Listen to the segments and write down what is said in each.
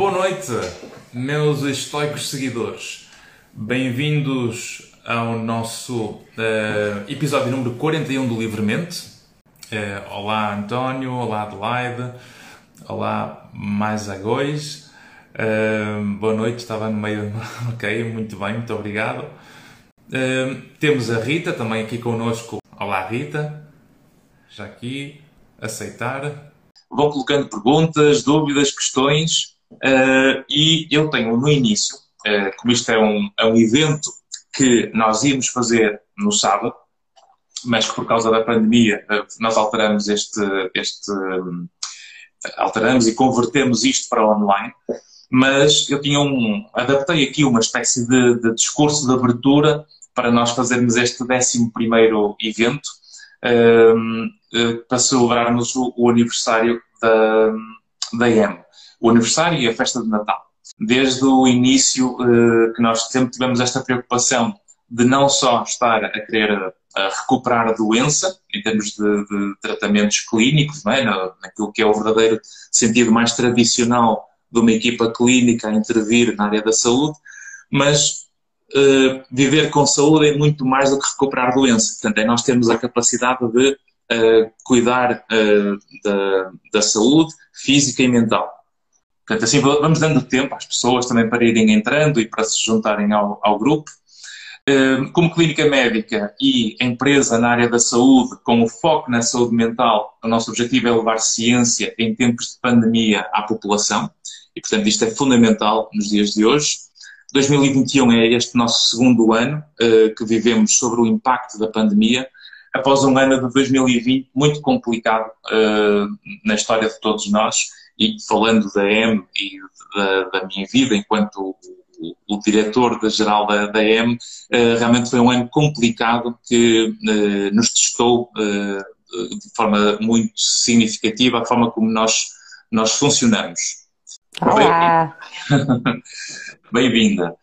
Boa noite, meus estoicos seguidores. Bem-vindos ao nosso uh, episódio número 41 do Livremente. Uh, olá, António. Olá, Adelaide. Olá, mais agóis. Uh, boa noite, estava no meio. ok, muito bem, muito obrigado. temos a Rita também aqui connosco. Olá, Rita. Já aqui, aceitar. Vão colocando perguntas, dúvidas, questões Uh, e eu tenho no início, uh, como isto é um, é um evento que nós íamos fazer no sábado, mas que por causa da pandemia uh, nós alteramos este, este um, alteramos e convertemos isto para online, mas eu tinha um, adaptei aqui uma espécie de, de discurso de abertura para nós fazermos este 11 primeiro evento para celebrarmos o, o aniversário da, da EM o aniversário e a festa de Natal. Desde o início uh, que nós sempre tivemos esta preocupação de não só estar a querer a recuperar a doença, em termos de, de tratamentos clínicos, não é? naquilo que é o verdadeiro sentido mais tradicional de uma equipa clínica a intervir na área da saúde, mas uh, viver com saúde é muito mais do que recuperar doença. Portanto, é nós termos a capacidade de uh, cuidar uh, da, da saúde física e mental. Portanto, assim vamos dando tempo às pessoas também para irem entrando e para se juntarem ao, ao grupo. Hum, como clínica médica e empresa na área da saúde, com o foco na saúde mental, o nosso objetivo é levar ciência em tempos de pandemia à população e, portanto, isto é fundamental nos dias de hoje. 2021 é este nosso segundo ano uh, que vivemos sobre o impacto da pandemia, após um ano de 2020 muito complicado uh, na história de todos nós e falando da M e da, da minha vida enquanto o, o diretor da geral da, da M, uh, realmente foi um ano complicado que uh, nos testou uh, de forma muito significativa a forma como nós, nós funcionamos. Olá! Bem-vinda.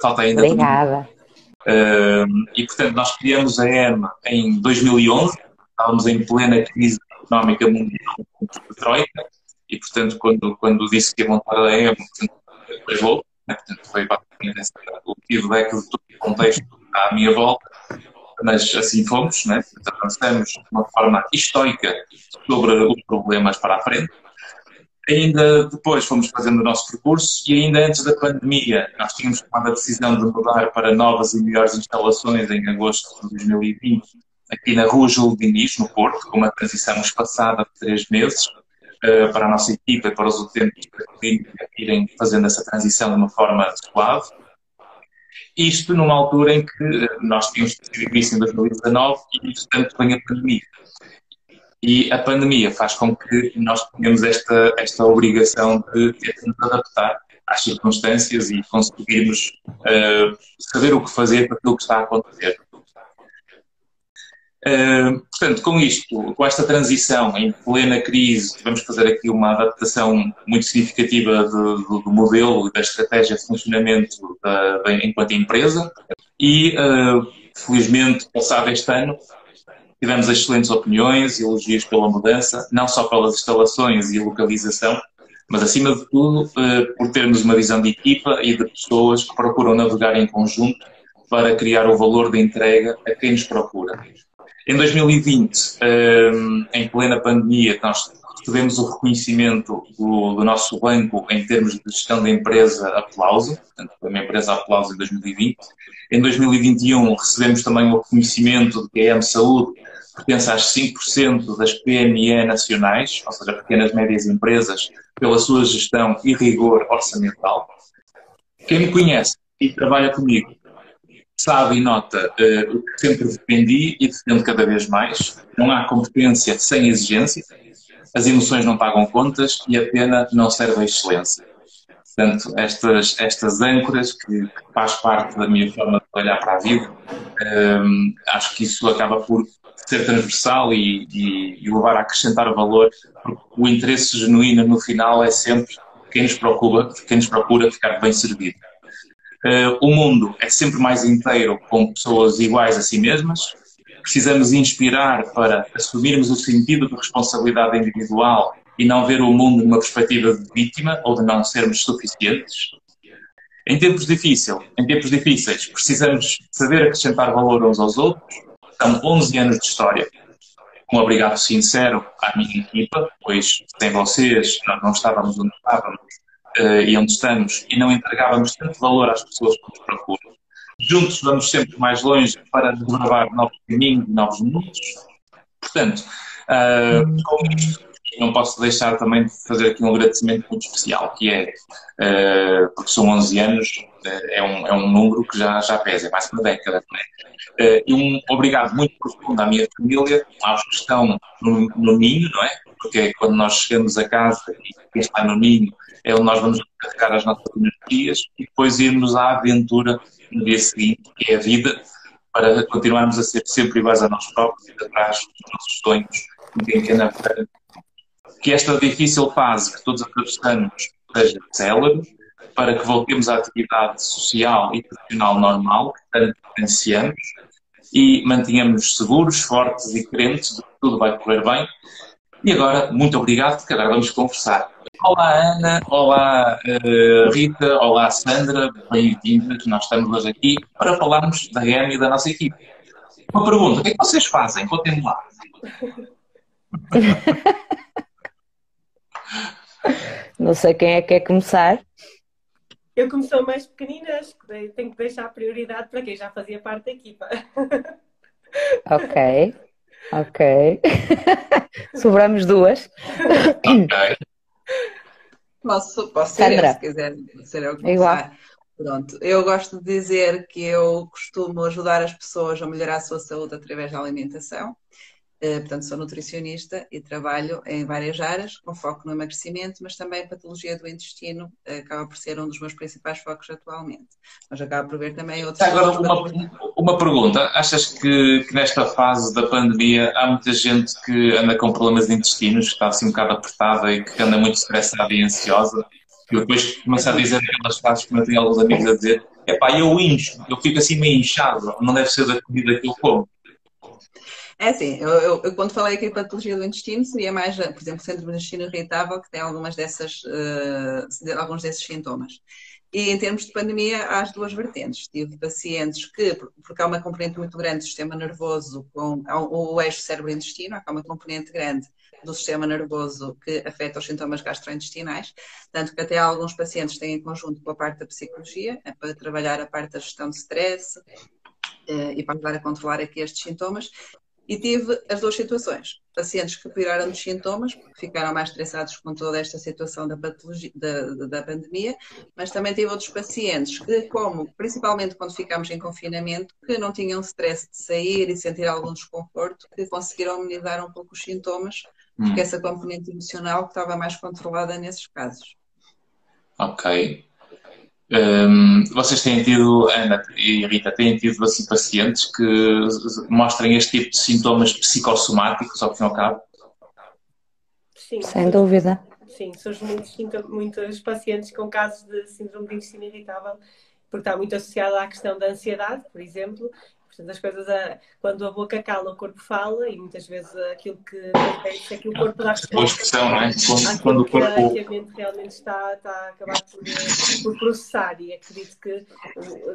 falta ainda. Obrigada. e, portanto, nós criamos a M em 2011, estávamos em plena crise económica mundial, Troika, e, portanto, quando, quando disse que ia montar a EM, levou, né? portanto, foi basicamente o feedback de todo o contexto à minha volta, mas assim fomos, né? avançamos de uma forma histórica sobre os problemas para a frente. Ainda depois fomos fazendo o nosso percurso e ainda antes da pandemia nós tínhamos tomado a decisão de mudar para novas e melhores instalações em agosto de 2020 aqui na Rua Júlio Diniz, no Porto, com uma transição espaçada de três meses, uh, para a nossa equipa para os utentes clínica irem fazendo essa transição de uma forma suave. Isto numa altura em que eh, nós tínhamos decidido isso em 2019 e, portanto, vem a pandemia. E a pandemia faz com que nós tenhamos esta, esta obrigação de ter nos adaptar às circunstâncias e conseguirmos uh, saber o que fazer para aquilo que está a acontecer portanto, com isto, com esta transição em plena crise, vamos fazer aqui uma adaptação muito significativa do, do, do modelo e da estratégia de funcionamento da, da, enquanto empresa e, uh, felizmente, passado este ano, tivemos excelentes opiniões e elogios pela mudança, não só pelas instalações e localização, mas acima de tudo uh, por termos uma visão de equipa e de pessoas que procuram navegar em conjunto para criar o valor da entrega a quem nos procura. Em 2020, ehm, em plena pandemia, nós recebemos o reconhecimento do, do, nosso banco em termos de gestão da empresa Aplauso, portanto, foi uma empresa Aplauso em 2020. Em 2021, recebemos também o reconhecimento de que a EM Saúde pertence às 5% das PME nacionais, ou seja, pequenas e médias empresas, pela sua gestão e rigor orçamental. Quem me conhece e trabalha comigo sabe e nota uh, o que sempre defendi e defendo cada vez mais. Não há competência sem exigência, as emoções não pagam contas e a pena não serve à excelência. Portanto, estas, estas âncoras que, que faz parte da minha forma de olhar para a vida, um, eh, acho que isso acaba por ser transversal e, e, e, levar a acrescentar valor, porque o interesse genuíno no final é sempre quem nos procura, quem nos procura ficar bem servido. Uh, o mundo é sempre mais inteiro com pessoas iguais a si mesmas. Precisamos inspirar para assumirmos o sentido de responsabilidade individual e não ver o mundo numa perspectiva de vítima ou de não sermos suficientes. Em tempos, difícil, em tempos difíceis, precisamos saber acrescentar valor uns aos outros. São 11 anos de história. Um obrigado sincero à minha equipa, pois sem vocês nós não estávamos onde estávamos uh, e onde estamos e não entregávamos tanto valor às pessoas que nos procuram. Juntos vamos sempre mais longe para desbravar novos caminhos, novos mundos. Portanto, uh, com isto, não posso deixar também de fazer aqui um agradecimento muito especial, que é, uh, porque são 11 anos, é, um, é um número que já, já pesa, é mais que uma década. Uh, e um obrigado muito profundo à minha família, aos que estão no, no ninho, não é? Porque é quando nós chegamos a casa e quem está no ninho é onde nós vamos carregar as nossas energias e depois irmos à aventura no dia seguinte, que é a vida, para continuarmos a ser sempre iguais a nós próprios e atrás dos nossos sonhos, que esta difícil fase que todos atravessamos seja célere, para que voltemos à atividade social e profissional normal que tanto potenciamos e mantenhamos seguros, fortes e crentes de que tudo vai correr bem. E agora, muito obrigado, porque agora vamos conversar. Olá Ana, olá uh, Rita, olá Sandra, bem-vindas. Nós estamos hoje aqui para falarmos da GEM e da nossa equipe. Uma pergunta: o que é que vocês fazem? Contem-me lá. Não sei quem é que quer começar. Eu como sou mais pequenina, acho que tenho que deixar prioridade para quem já fazia parte da equipa. Ok, ok. Sobramos duas. Ok. Posso, posso ser eu, se quiser ser eu começar. Igual. Pronto, eu gosto de dizer que eu costumo ajudar as pessoas a melhorar a sua saúde através da alimentação. Eh, portanto, sou nutricionista e trabalho em várias áreas, com foco no emagrecimento, mas também a patologia do intestino eh, acaba por ser um dos meus principais focos atualmente. Mas acabo por ver também outros. Agora, uma, uma pergunta: achas que, que, nesta fase da pandemia há muita gente que anda com problemas de intestinos, que está assim um bocado apertada e que anda muito estressada e ansiosa? E depois começa a dizer aquelas frases que eu tenho alguns amigos a dizer: é pá, eu incho, eu fico assim meio inchado, não deve ser da comida que eu como. É assim, eu, eu, eu, quando falei aqui de patologia do intestino, seria mais, por exemplo, síndrome do intestino irritável, que tem algumas dessas, uh, alguns desses sintomas. E em termos de pandemia, há as duas vertentes. Tive pacientes que, porque há uma componente muito grande do sistema nervoso, com o eixo cérebro-intestino, há uma componente grande do sistema nervoso que afeta os sintomas gastrointestinais, tanto que até alguns pacientes têm em conjunto com a parte da psicologia, é para trabalhar a parte da gestão de stress, eh, e para ajudar a controlar aqui estes sintomas. E tive as duas situações. Pacientes que pioraram dos sintomas, porque ficaram mais estressados com toda esta situação da, patologia, da, da pandemia, mas também tive outros pacientes que, como, principalmente quando ficámos em confinamento, que não tinham stress de sair e sentir algum desconforto, que conseguiram amenizar um pouco os sintomas, porque hum. essa componente emocional estava mais controlada nesses casos. Ok. Um, vocês têm tido, Ana e Rita, têm tido assim, pacientes que mostrem este tipo de sintomas psicossomáticos, ao fim e ao cabo? Sim. Sem dúvida. Sim, surgem muitos, muitos pacientes com casos de síndrome de intestino irritável, porque está muito associado à questão da ansiedade, por exemplo, Portanto, as coisas, a, quando a boca cala, o corpo fala e muitas vezes aquilo que acontece é que o corpo dá resposta. expressão, não é? Quando, o corpo. Que a mente realmente está, está a acabar por, por, processar e acredito que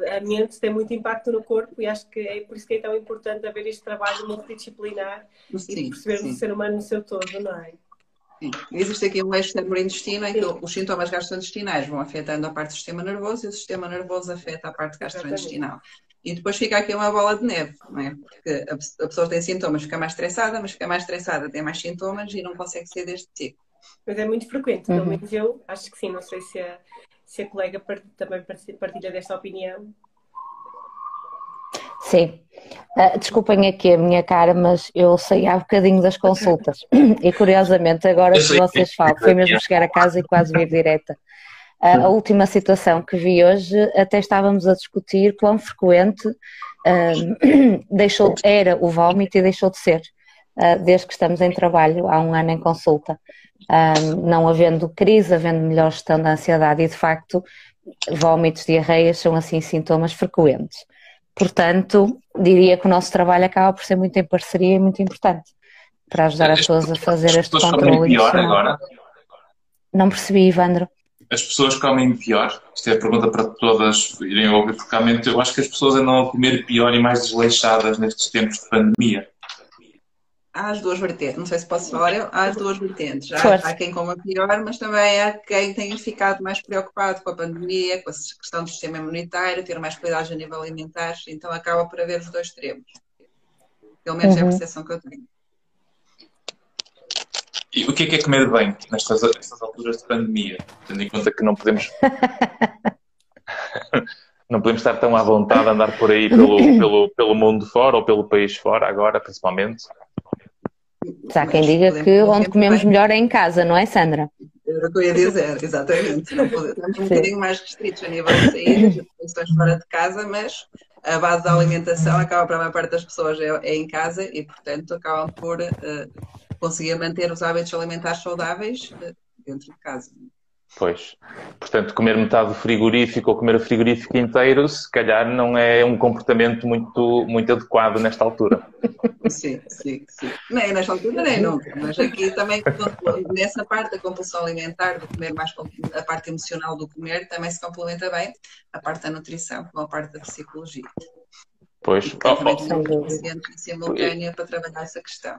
a mente tem muito impacto no corpo e acho que é por isso que é tão importante haver este trabalho multidisciplinar sim, e perceber sim. o ser humano no seu todo, não é? Sim. Existe aqui um eixo cérebro-intestino em que os sintomas gastrointestinais vão afetando a parte do sistema nervoso e o sistema nervoso afeta a parte gastrointestinal. E depois fica aqui uma bola de neve, não é? Porque a pessoa tem sintomas, fica mais estressada, mas fica mais estressada, tem mais sintomas e não consegue sair deste ciclo. Mas é muito frequente, pelo uhum. menos eu acho que sim. Não sei se a, se a colega part, também partilha desta opinião. Sim. Uh, desculpem aqui a minha cara, mas eu saí há bocadinho das consultas. e curiosamente, agora que vocês falam, foi mesmo chegar a casa e quase vir direta a última situação que vi hoje, até estávamos a discutir quão frequente uh, deixou, era o vómito e deixou de ser, uh, desde que estamos em trabalho, há um ano em consulta. Uh, não havendo crise, havendo melhor gestão da ansiedade e, de facto, vómitos, diarreias são assim sintomas frequentes. Portanto, diria que o nosso trabalho acaba por ser muito em parceria e muito importante. para ajudar as pessoas a fazer este controle. pior agora? Não percebi, Ivandro. As pessoas comem pior? Isto é a pergunta para todas irem ouvir, porque realmente eu acho que as pessoas andam a comer pior e mais desleixadas nestes tempos de pandemia. Há as duas vertentes, não sei se posso falar, há as duas vertentes. Há, há quem coma pior, mas também há quem tenha ficado mais preocupado com a pandemia, com a questão do sistema imunitário, ter mais cuidados a nível alimentar, então acaba por haver os dois extremos. Pelo menos uhum. é a uhum. percepção que eu tenho. E o que é que é comer bem nestas, nestas alturas de pandemia? Tendo em conta que não podemos. não podemos estar tão à vontade a andar por aí pelo, pelo, pelo mundo fora ou pelo país fora, agora principalmente. Já quem diga que onde comemos melhor é em casa, não é, Sandra? Era o que eu ia dizer, exatamente. Estamos um bocadinho mais restritos a nível de saídas, de questões fora de casa, mas a base da alimentação acaba para a maior parte das pessoas é, é em casa e, portanto, acabam por uh, conseguir manter os hábitos alimentares saudáveis uh, dentro de casa. Pois. Portanto, comer metade do frigorífico ou comer o frigorífico inteiro, se calhar não é um comportamento muito, muito adequado nesta altura. Sim, sim, sim. Nem nesta altura, nem nunca. Mas aqui também, nessa parte da compulsão alimentar, do comer mais, a parte emocional do comer, também se complementa bem a parte da nutrição com a parte da psicologia. Pois, oh, oh. simultânea para trabalhar essa questão.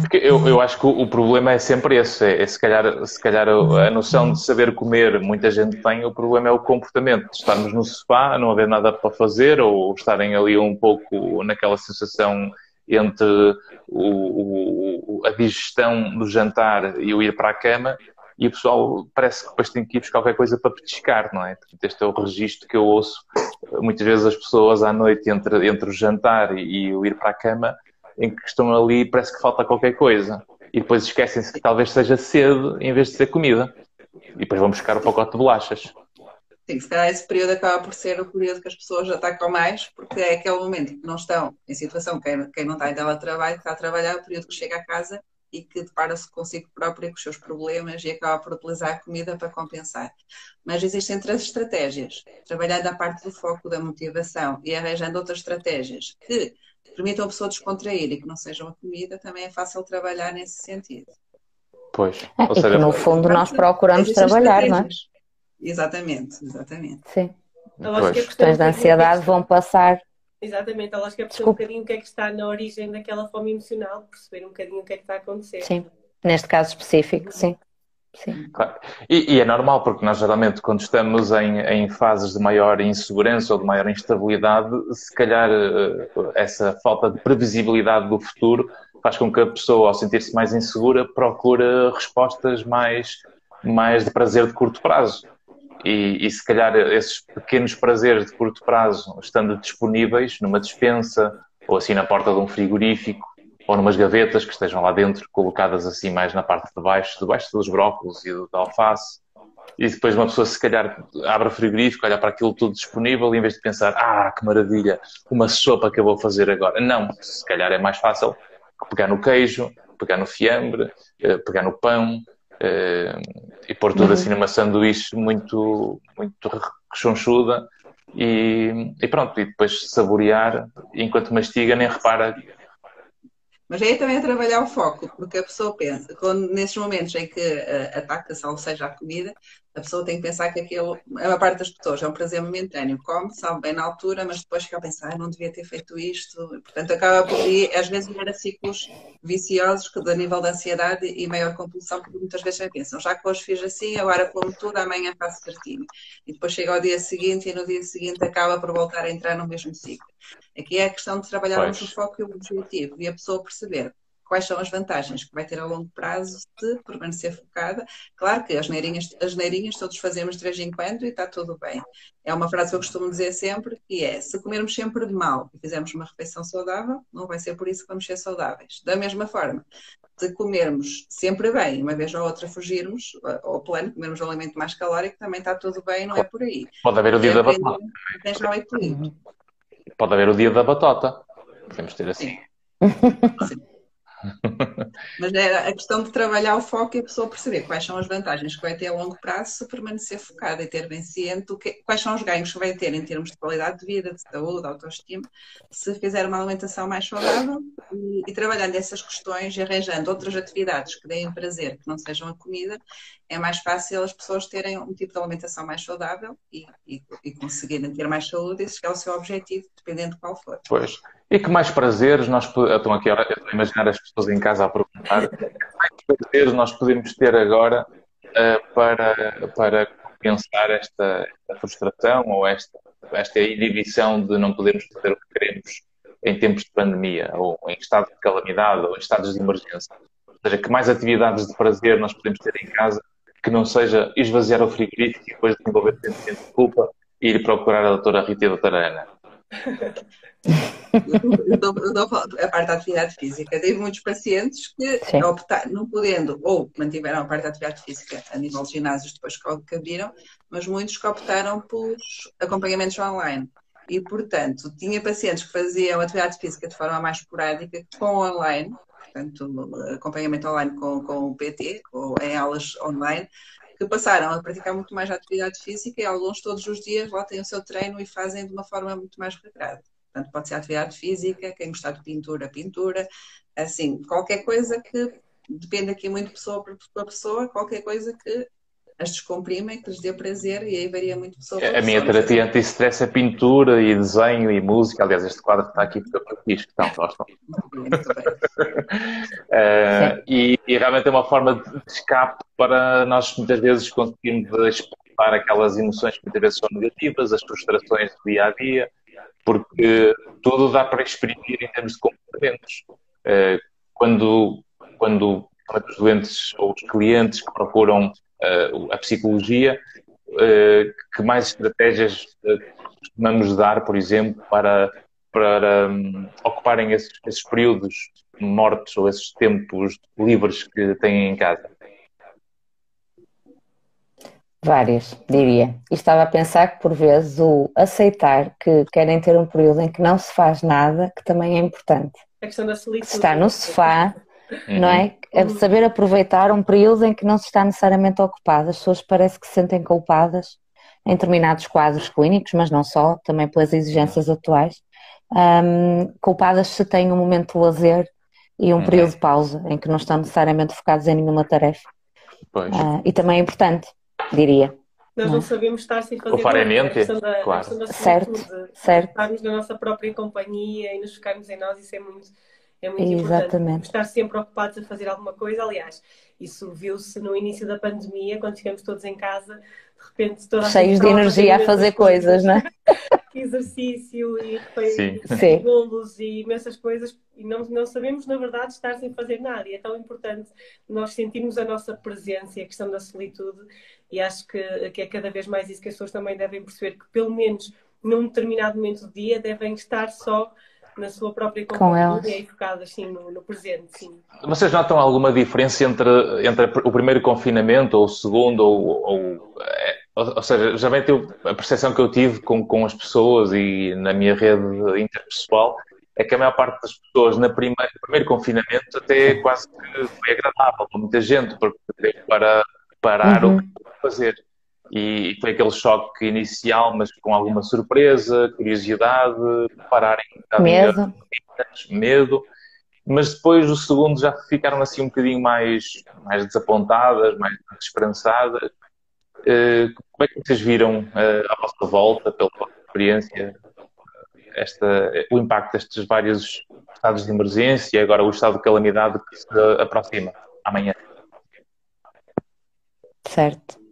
Porque eu, eu acho que o, problema é sempre esse, é, é, se calhar, se calhar a noção de saber comer, muita gente tem, o problema é o comportamento, de estarmos no sofá, não haver nada para fazer, ou estarem ali um pouco naquela sensação entre o, o, a digestão do jantar e o ir para a cama, e o pessoal parece que depois tem que ir buscar qualquer coisa para petiscar, não é? Este é o registro que eu ouço muitas vezes as pessoas à noite entre, entre o jantar e, e o ir para a cama, em que estão ali parece que falta qualquer coisa. E depois esquecem-se que talvez seja cedo em vez de ser comida. E depois vão buscar o pacote de bolachas. Sim, se calhar esse período acaba por ser o período que as pessoas atacam mais, porque é aquele momento que não estão em situação, quem, quem não está em teletrabalho, está a trabalhar, é o período que chega a casa e que depara-se consigo próprio com os seus problemas e acaba por utilizar a comida para compensar. Mas existem três estratégias. Trabalhando a parte do foco da motivação e arranjando outras estratégias que permitam a pessoa descontrair e que não sejam a comida, também é fácil trabalhar nesse sentido. Pois. É, Ou seja, e que no fundo nós procuramos trabalhar, não é? Exatamente, exatamente. Sim. As questões de ansiedade vão passar Exatamente, ela acho que é perceber um bocadinho o que é que está na origem daquela fome emocional, perceber um bocadinho o que é que está a acontecer. Sim, neste caso específico, sim. Sim. Claro. E, e, é normal, porque nós geralmente, quando estamos em, em, fases de maior insegurança ou de maior instabilidade, se calhar eh, essa falta de previsibilidade do futuro faz com que a pessoa, ao sentir-se mais insegura, procure respostas mais, mais de prazer de curto prazo. E, e, se calhar esses pequenos prazeres de curto prazo, estando disponíveis numa dispensa ou assim na porta de um frigorífico ou numas gavetas que estejam lá dentro, colocadas assim mais na parte de baixo, debaixo dos brócolos e da alface. E depois uma pessoa se calhar abre o frigorífico, olha para aquilo tudo disponível e em vez de pensar, ah, que maravilha, uma sopa que eu vou fazer agora. Não, se calhar é mais fácil pegar no queijo, pegar no fiambre, eh, pegar no pão, e pôr tudo assim numa sanduíche muito, muito rechonchuda e, e pronto, e depois saborear enquanto mastiga nem repara. Mas aí também é trabalhar o foco, porque a pessoa pensa, quando, nesses momentos em que uh, ataca-se, ou seja, a comida, a pessoa tem que pensar que aquilo, a maior parte das pessoas, é um prazer momentâneo, come, sabe bem na altura, mas depois fica a pensar, ah, não devia ter feito isto, portanto acaba por, e às vezes gera ciclos viciosos que, a nível da ansiedade e maior compulsão, porque muitas vezes já pensam, já que hoje fiz assim, agora como tudo, amanhã faço certinho. E depois chega ao dia seguinte e no dia seguinte acaba por voltar a entrar no mesmo ciclo. Aqui é a questão de trabalharmos o foco e o objetivo e a pessoa perceber quais são as vantagens que vai ter a longo prazo de permanecer focada. Claro que as neirinhas, as neirinhas todos fazemos de vez em quando e está tudo bem. É uma frase que eu costumo dizer sempre, que é, se comermos sempre de mal e fizermos uma refeição saudável, não vai ser por isso que vamos ser saudáveis. Da mesma forma, se comermos sempre bem, uma vez ou outra fugirmos ao plano, comermos um alimento mais calórico, também está tudo bem, não é por aí. Pode haver o dia da batata. Pode haver o dia da batata. Podemos ter assim. Sim. Mas é a questão de trabalhar o foco e a pessoa perceber quais são as vantagens que vai ter a longo prazo se permanecer focada e ter bem ciente que, quais são os ganhos que vai ter em termos de qualidade de vida, de saúde, de autoestima, se fizer uma alimentação mais saudável e, e trabalhando essas questões e arranjando outras atividades que deem prazer, que não sejam a comida, é mais fácil as pessoas terem um tipo de alimentação mais saudável e, e, e conseguirem ter mais saúde, esse é o seu objetivo, dependendo de qual for. Pois. E que mais prazeres nós estão aqui a imaginar as pessoas em casa a perguntar que mais prazeres nós podemos ter agora uh, para, para compensar esta, esta, frustração ou esta, esta inibição de não podermos fazer o que queremos em tempos de pandemia, ou em estado de calamidade, ou em estados de emergência. Ou seja, que mais atividades de prazer nós podemos ter em casa que não seja esvaziar o frigorífico e depois desenvolver sentimento de culpa e ir procurar a doutora Rita e a doutora Ana. Eu eu dou a parte da atividade física. Tive muitos pacientes que optaram, não podendo, ou mantiveram a parte da atividade física a nível de ginásios depois que abriram, mas muitos que optaram por acompanhamentos online. E, portanto, tinha pacientes que faziam atividade física de forma mais esporádica com online, portanto, acompanhamento online com, com o PT, ou em aulas online, que passaram a praticar muito mais atividade física e alguns todos os dias lá têm o seu treino e fazem de uma forma muito mais regrada. Portanto, pode ser atividade física, quem gostar de pintura, pintura, assim, qualquer coisa que depende aqui muito pessoa para pessoa, qualquer coisa que as descomprimem, que lhes dê prazer e aí varia muito pessoa A minha terapia anti-stress é pintura e desenho e música. Aliás, este quadro está aqui porque eu fiz, então, gostam. Muito uh, e, e, realmente é uma forma de escape para nós muitas vezes conseguirmos explorar aquelas emoções que muitas vezes são negativas, as frustrações do dia a dia, porque tudo dá para exprimir em termos de comportamentos. Uh, quando, quando os doentes ou os clientes que procuram uh, a psicologia, uh, que mais estratégias costumamos dar, por exemplo, para, para um, ocuparem esses, esses períodos mortos ou esses tempos livres que têm em casa? Várias, diria. E estava a pensar que, por vezes, o aceitar que querem ter um período em que não se faz nada, que também é importante. A questão da solitude. Estar no sofá, uhum. não é? é? Saber aproveitar um período em que não se está necessariamente ocupado. As pessoas parece que se sentem culpadas em determinados quadros clínicos, mas não só, também pelas exigências atuais. Um, culpadas se têm um momento de lazer e um uhum. período de pausa em que não estão necessariamente focados em nenhuma tarefa. Uh, e também é importante diria. Nós não, não sabemos estar sem fazer nada. Da, claro. Da certo, certo. Estarmos na nossa própria companhia e nos focarmos em nós, isso é muito, é muito Exatamente. importante. Estar sempre ocupados a fazer alguma coisa. Aliás, isso viu-se no início da pandemia, quando ficamos todos em casa, de repente toda Cheios de energia a fazer coisas, coisas, não é? Exercício e, e bolos e imensas coisas e não, não sabemos, na verdade, estar sem fazer nada. E é tão importante nós sentirmos a nossa presença e a questão da solitude e acho que, que é cada vez mais isso que as pessoas também devem perceber, que pelo menos num determinado momento do dia devem estar só na sua própria companhia e focadas assim no, no, presente. Sim. Vocês notam alguma diferença entre, entre o primeiro confinamento ou o segundo? Ou, ou, é, ou, ou seja, já bem a percepção que eu tive com, com as pessoas e na minha rede interpessoal é que a maior parte das pessoas na primeira, no primeiro confinamento até quase que foi agradável para muita gente, porque teve para parar uhum. o que fazer. E foi aquele choque inicial, mas com alguma surpresa, curiosidade, pararem. Medo. Medo. Mas depois o segundo já ficaram assim um bocadinho mais, mais desapontadas, mais desesperançadas. Uh, como é que vocês viram uh, à vossa volta, pela vossa experiência, esta, o impacto destes vários estados de emergência e agora o estado de calamidade que se aproxima amanhã? Certo.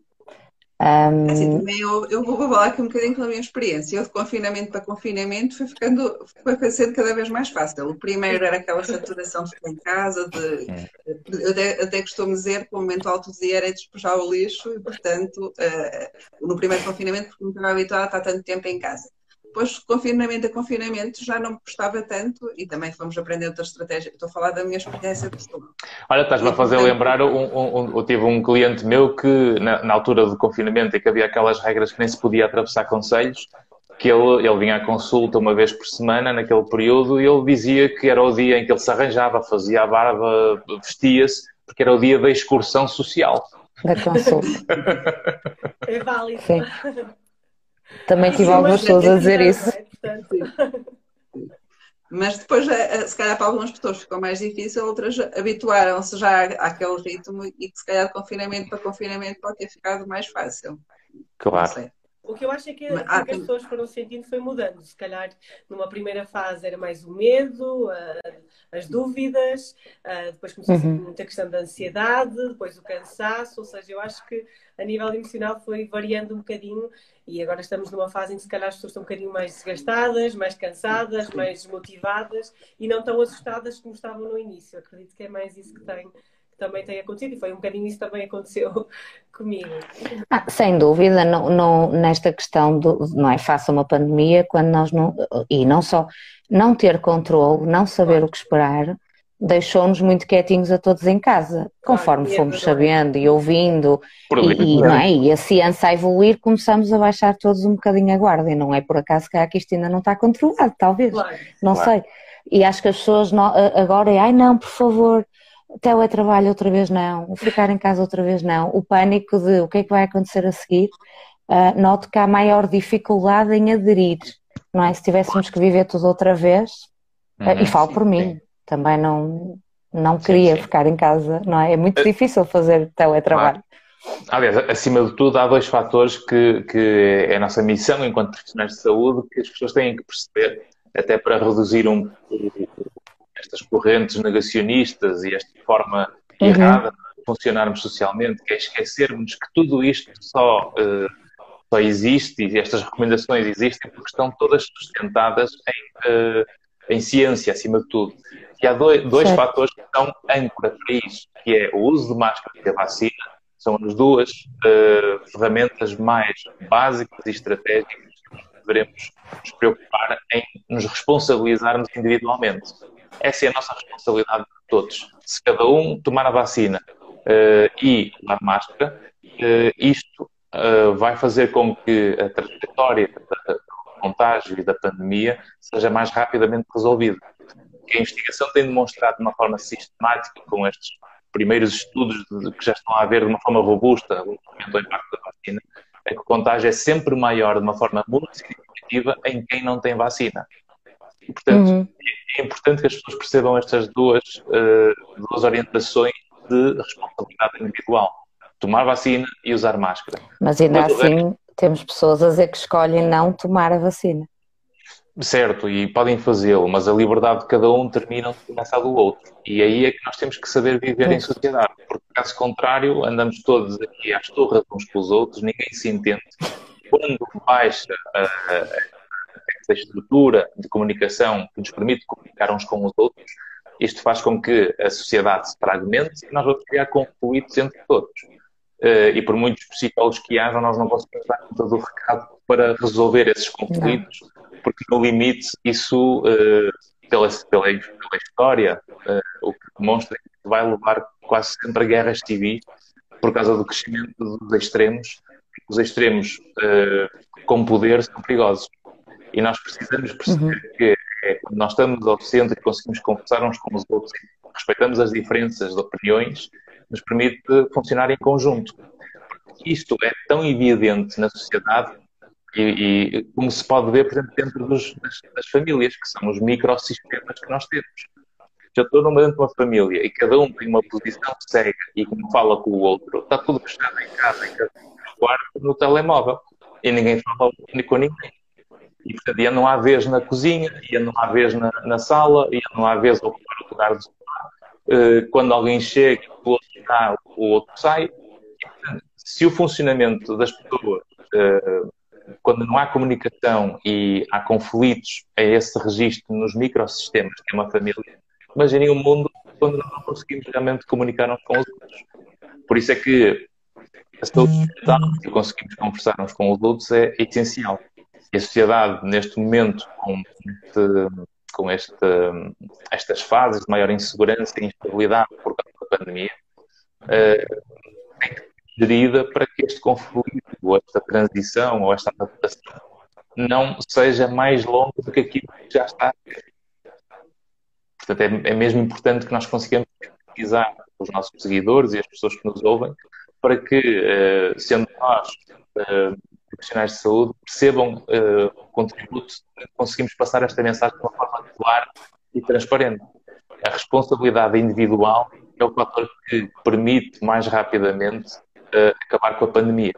Um... Assim, também eu, eu, vou falar aqui um bocadinho pela minha experiência. Eu de confinamento para confinamento fui ficando, foi sendo cada vez mais fácil. O primeiro era aquela saturação de ficar em casa, de, eu até, até costumo dizer que o momento alto do dia era despejar o lixo e, portanto, uh, no primeiro confinamento, porque não estava habituada a estar tanto tempo em casa depois, confinamento a confinamento, já não me custava tanto e também fomos aprender outra estratégia. Estou a falar da minha experiência pessoal. Olha, estás-me a fazer lembrar, um, um, um, eu tive um cliente meu que, na, na, altura do confinamento, em que havia aquelas regras que nem se podia atravessar conselhos, que ele, ele vinha à consulta uma vez por semana naquele período e ele dizia que era o dia em que ele se arranjava, fazia a barba, vestia-se, porque era o dia da excursão social. Da consulta. É válido. Sim. Também tive algumas pessoas a dizer isso. É? Mas depois, eh, eh, se calhar, para algumas pessoas ficou mais difícil, outras habituaram-se já àquele ritmo e que, se calhar, de confinamento para confinamento pode ter ficado mais fácil. Claro. O que eu acho é que, Mas, que as pessoas foram sentindo foi mudando. Se calhar, numa primeira fase era mais o medo, as dúvidas, depois começou uhum. muita questão da ansiedade, depois o cansaço. Ou seja, eu acho que a nível emocional foi variando um bocadinho e agora estamos numa fase em que se calhar as pessoas estão um bocadinho mais desgastadas, mais cansadas, mais desmotivadas e não tão assustadas como estavam no início. Acredito que é mais isso que tem também tem acontecido e foi um bocadinho isso que também aconteceu comigo. Ah, sem dúvida, não, não, nesta questão do, não é fácil uma pandemia quando nós não, e não só não ter controle, não saber claro. o que esperar, deixou-nos muito quietinhos a todos em casa, conforme claro, fomos é sabendo e ouvindo e, não é? e a ciência a evoluir, começamos a baixar todos um bocadinho a guarda e não é por acaso que isto ainda não está controlado, talvez, claro. não sei. E acho que as pessoas não, agora é, ai não, por favor, teletrabalho outra vez não, ficar em casa outra vez não, o pânico de o que é que vai acontecer a seguir, uh, noto que há maior dificuldade em aderir, não é? Se tivéssemos que viver tudo outra vez, uh, e falo sim, por mim, sim. Também não, não queria sim, ficar em casa, não é? É muito uh, difícil fazer teletrabalho. Aliás, acima de tudo, há dois fatores que, que é a nossa missão enquanto profissionais de saúde que as pessoas têm que perceber, até para reduzir um, estas correntes negacionistas e esta forma uhum. errada de funcionarmos socialmente, que é esquecermos que tudo isto só, uh, só existe e estas recomendações existem porque estão todas sustentadas em, uh, em ciência, acima de tudo. E há dois, dois fatores que são âncora para isso, que é o uso de máscara e a vacina, são as duas uh, ferramentas mais básicas e estratégicas que devemos nos preocupar em nos responsabilizarmos individualmente. Essa é a nossa responsabilidade de todos. Se cada um tomar a vacina uh, e usar máscara, uh, isto vai fazer com que a trajetória do contágio e da pandemia seja mais rapidamente resolvida. A investigação tem demonstrado de uma forma sistemática, com estes primeiros estudos de, que já estão a haver de uma forma robusta, o impacto da vacina, é que o contágio é sempre maior de uma forma muito significativa em quem não tem vacina. E, portanto, uhum. é importante que as pessoas percebam estas duas, uh, duas orientações de responsabilidade individual. Tomar vacina e usar máscara. Mas ainda Mas, assim, temos pessoas a dizer que escolhem não tomar a vacina. Certo, e podem fazê-lo, mas a liberdade de cada um termina nessa do outro. E aí é que nós temos que saber viver é. em sociedade, porque caso contrário, andamos todos aqui às torres uns com os outros, ninguém se entende. Quando baixa a, essa estrutura de comunicação que nos permite comunicar uns com os outros, isto faz com que a sociedade se fragmente e nós vamos criar conflitos entre todos. Uh, e por muitos psicólogos que hajam, nós não conseguimos dar conta do recado para resolver esses conflitos, porque no limite isso, uh, pela, pela, pela, história, uh, o que demonstra é que vai levar quase sempre a guerras civis por causa do crescimento dos extremos. Os extremos com poder são perigosos. E nós precisamos perceber uhum. que é, quando nós estamos ao centro e conseguimos conversar uns com os outros, respeitamos as diferenças de opiniões, nos permite funcionar em conjunto. Isto é tão evidente na sociedade e, e como se pode ver, por exemplo, dentro dos, das, das, famílias, que são os microsistemas que nós temos. Se eu estou numa, dentro de uma família e cada um tem uma posição cega e como fala com o outro, está tudo fechado em casa, em cada quarto, no telemóvel. E ninguém fala com ninguém. E, portanto, ia não há vez na cozinha, ia não há vez na, na sala, ia não há vez ocupar o lugar do sofá. Uh, quando alguém chega, o outro está, o outro sai. E, portanto, se o funcionamento das pessoas, uh, quando não há comunicação e há conflitos a esse registro nos microsistemas, que é uma família, imaginem um mundo quando não conseguimos realmente comunicar uns com os outros. Por isso é que a saúde mental e conseguimos conversar uns com os outros é essencial. E a sociedade, neste momento, com, este, com este, estas fases de maior insegurança e instabilidade por causa da pandemia, uh, tem que ser gerida para que este conflito, ou esta transição, ou esta adaptação não seja mais longo do que aquilo que já está. Portanto, é, é mesmo importante que nós consigamos pesquisar os nossos seguidores e as pessoas que nos ouvem para que, uh, sendo nós uh, profissionais de saúde, percebam uh, o contributo conseguimos passar esta mensagem de uma forma clara e transparente. A responsabilidade individual é o fator que permite mais rapidamente acabar com a pandemia.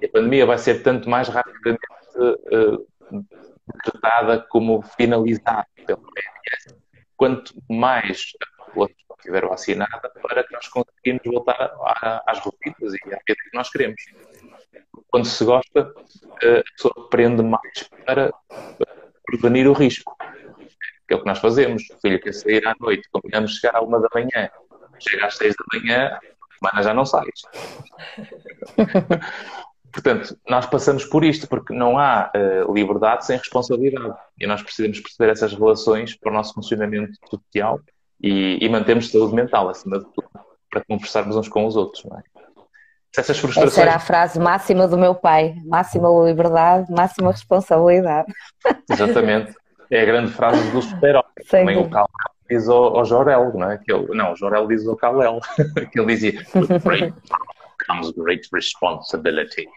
E a pandemia vai ser tanto mais rapidamente decretada como finalizada pela OMS, quanto mais a população estiver vacinada, para que nós conseguimos voltar às rotinas e à vida que nós queremos. Quando se gosta, a pessoa aprende mais para prevenir o risco. Que é o que nós fazemos. O filho quer sair à noite, combinamos chegar à uma da manhã, chega às seis da manhã, semana já não sais. Portanto, nós passamos por isto porque não há uh, liberdade sem responsabilidade. E nós precisamos perceber essas relações para o nosso funcionamento social e, e mantermos saúde mental, acima de tudo, para conversarmos uns com os outros. Não é? Essas frustrações... Essa era a frase máxima do meu pai: máxima liberdade, máxima responsabilidade. Exatamente. É a grande frase do super-homem. Também o Cal diz ao, ao Jorel, não é? Que ele, não, o Jorel diz ao Kalel, que ele dizia: comes great responsibility.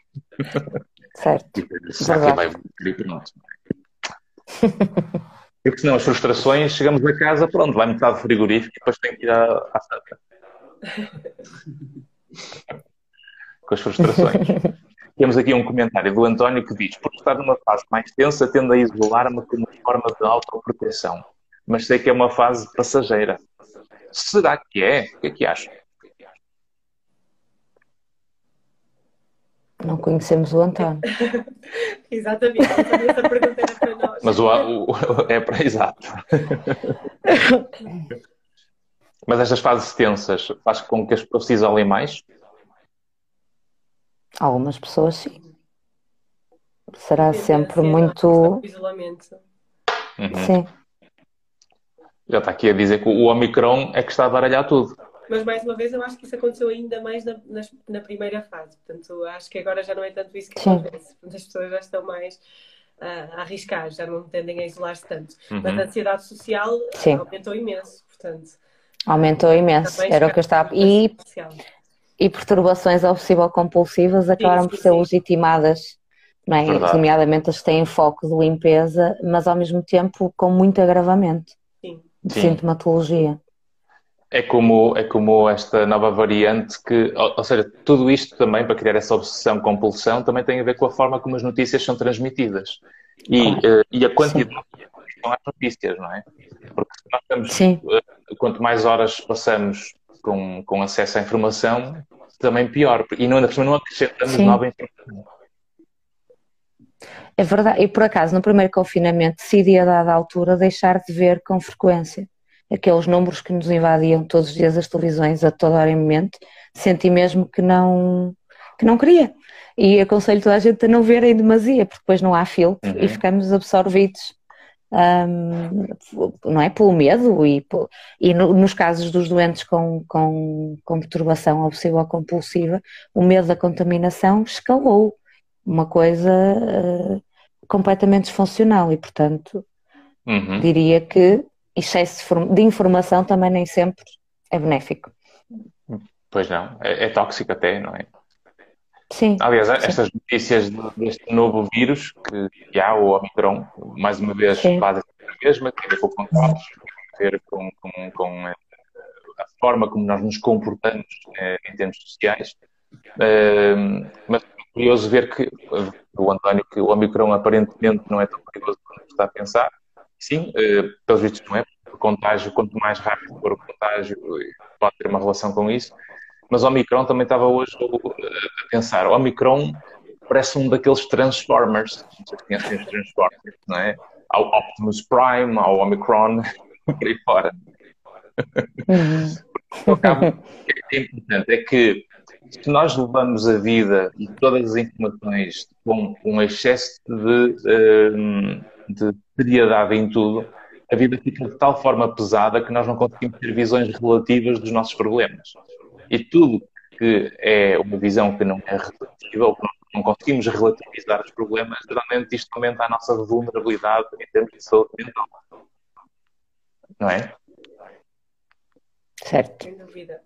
Certo. E pronto. Porque senão as frustrações, chegamos a casa, pronto, vai metade do frigorífico e depois tem que ir à, à santa. Com as frustrações. Temos aqui um comentário do António que diz: Por estar numa fase mais tensa, tendo a isolar-me como forma de autoproteção. Mas sei que é uma fase passageira. Será que é? O que é que acham? Não conhecemos o António. Exatamente, essa pergunta era para nós. Mas o, o, é para exato. Mas estas fases tensas faz com que as pessoas isolem mais? Algumas pessoas sim. Será sempre muito. Isolamento. Uhum. Sim. Já está aqui a dizer que o Omicron é que está a baralhar tudo. Mas mais uma vez eu acho que isso aconteceu ainda mais na, na, na primeira fase. Portanto, acho que agora já não é tanto isso que acontece. As pessoas já estão mais uh, a arriscar, já não tendem a isolar-se tanto. Uhum. Mas a ansiedade social Sim. aumentou imenso, portanto. Aumentou imenso, era o que eu estava. E, e perturbações obsessivo-compulsivas acabaram por ser sim. legitimadas, não é? nomeadamente as que têm foco de limpeza, mas ao mesmo tempo com muito agravamento. De sim. sintomatologia. É como, é como esta nova variante que, ou, ou, seja, tudo isto também, para criar essa obsessão compulsão, também tem a ver com a forma como as notícias são transmitidas e, uh, e a quantidade que são as notícias, não é? Porque nós estamos, Sim. Uh, quanto mais horas passamos com, com acesso à informação, também pior. E não, não acrescentamos Sim. nova informação. É verdade, e por acaso no primeiro confinamento decidi a dada altura deixar de ver com frequência aqueles números que nos invadiam todos os dias as televisões a toda hora em momento, senti mesmo que não, que não queria. E aconselho toda a gente a não ver em demasia, porque depois não há filtro uhum. e ficamos absorvidos, um, não é? Pelo medo e, e no, nos casos dos doentes com, com, com perturbação obsessiva ou compulsiva, o medo da contaminação escalou. Uma coisa uh, completamente disfuncional e, portanto, uhum. diria que excesso de informação também nem sempre é benéfico. Pois não, é, é tóxico até, não é? Sim. Aliás, sim. estas notícias deste novo vírus, que há o Omicron, mais uma vez fazem a mesma, tem a ver com tem a ver com, com, com, eh, a forma como nós nos comportamos eh, em termos sociais. Uh, mas curioso ver que o António que o Omicron aparentemente não é tão perigoso como está a pensar, Sim, uh, pelos vistos não é, o contágio, quanto mais rápido for o contágio, pode ter uma relação com isso. Mas o Omicron também estava hoje a pensar, o Omicron parece um daqueles Transformers, não sei se conhecem os Transformers, não é? Ao Optimus Prime, ao Omicron, por aí fora. Uhum. o que é importante é que se nós levamos a vida e todas as informações com um excesso de, eh, de seriedade em tudo, a vida fica de tal forma pesada que nós não conseguimos ter visões relativas dos nossos problemas. E tudo que é uma visão que não é reflexiva ou que não não conseguimos relativizar os problemas, geralmente isto aumenta a nossa vulnerabilidade em termos de saúde mental. Não é? Certo. Sem dúvida.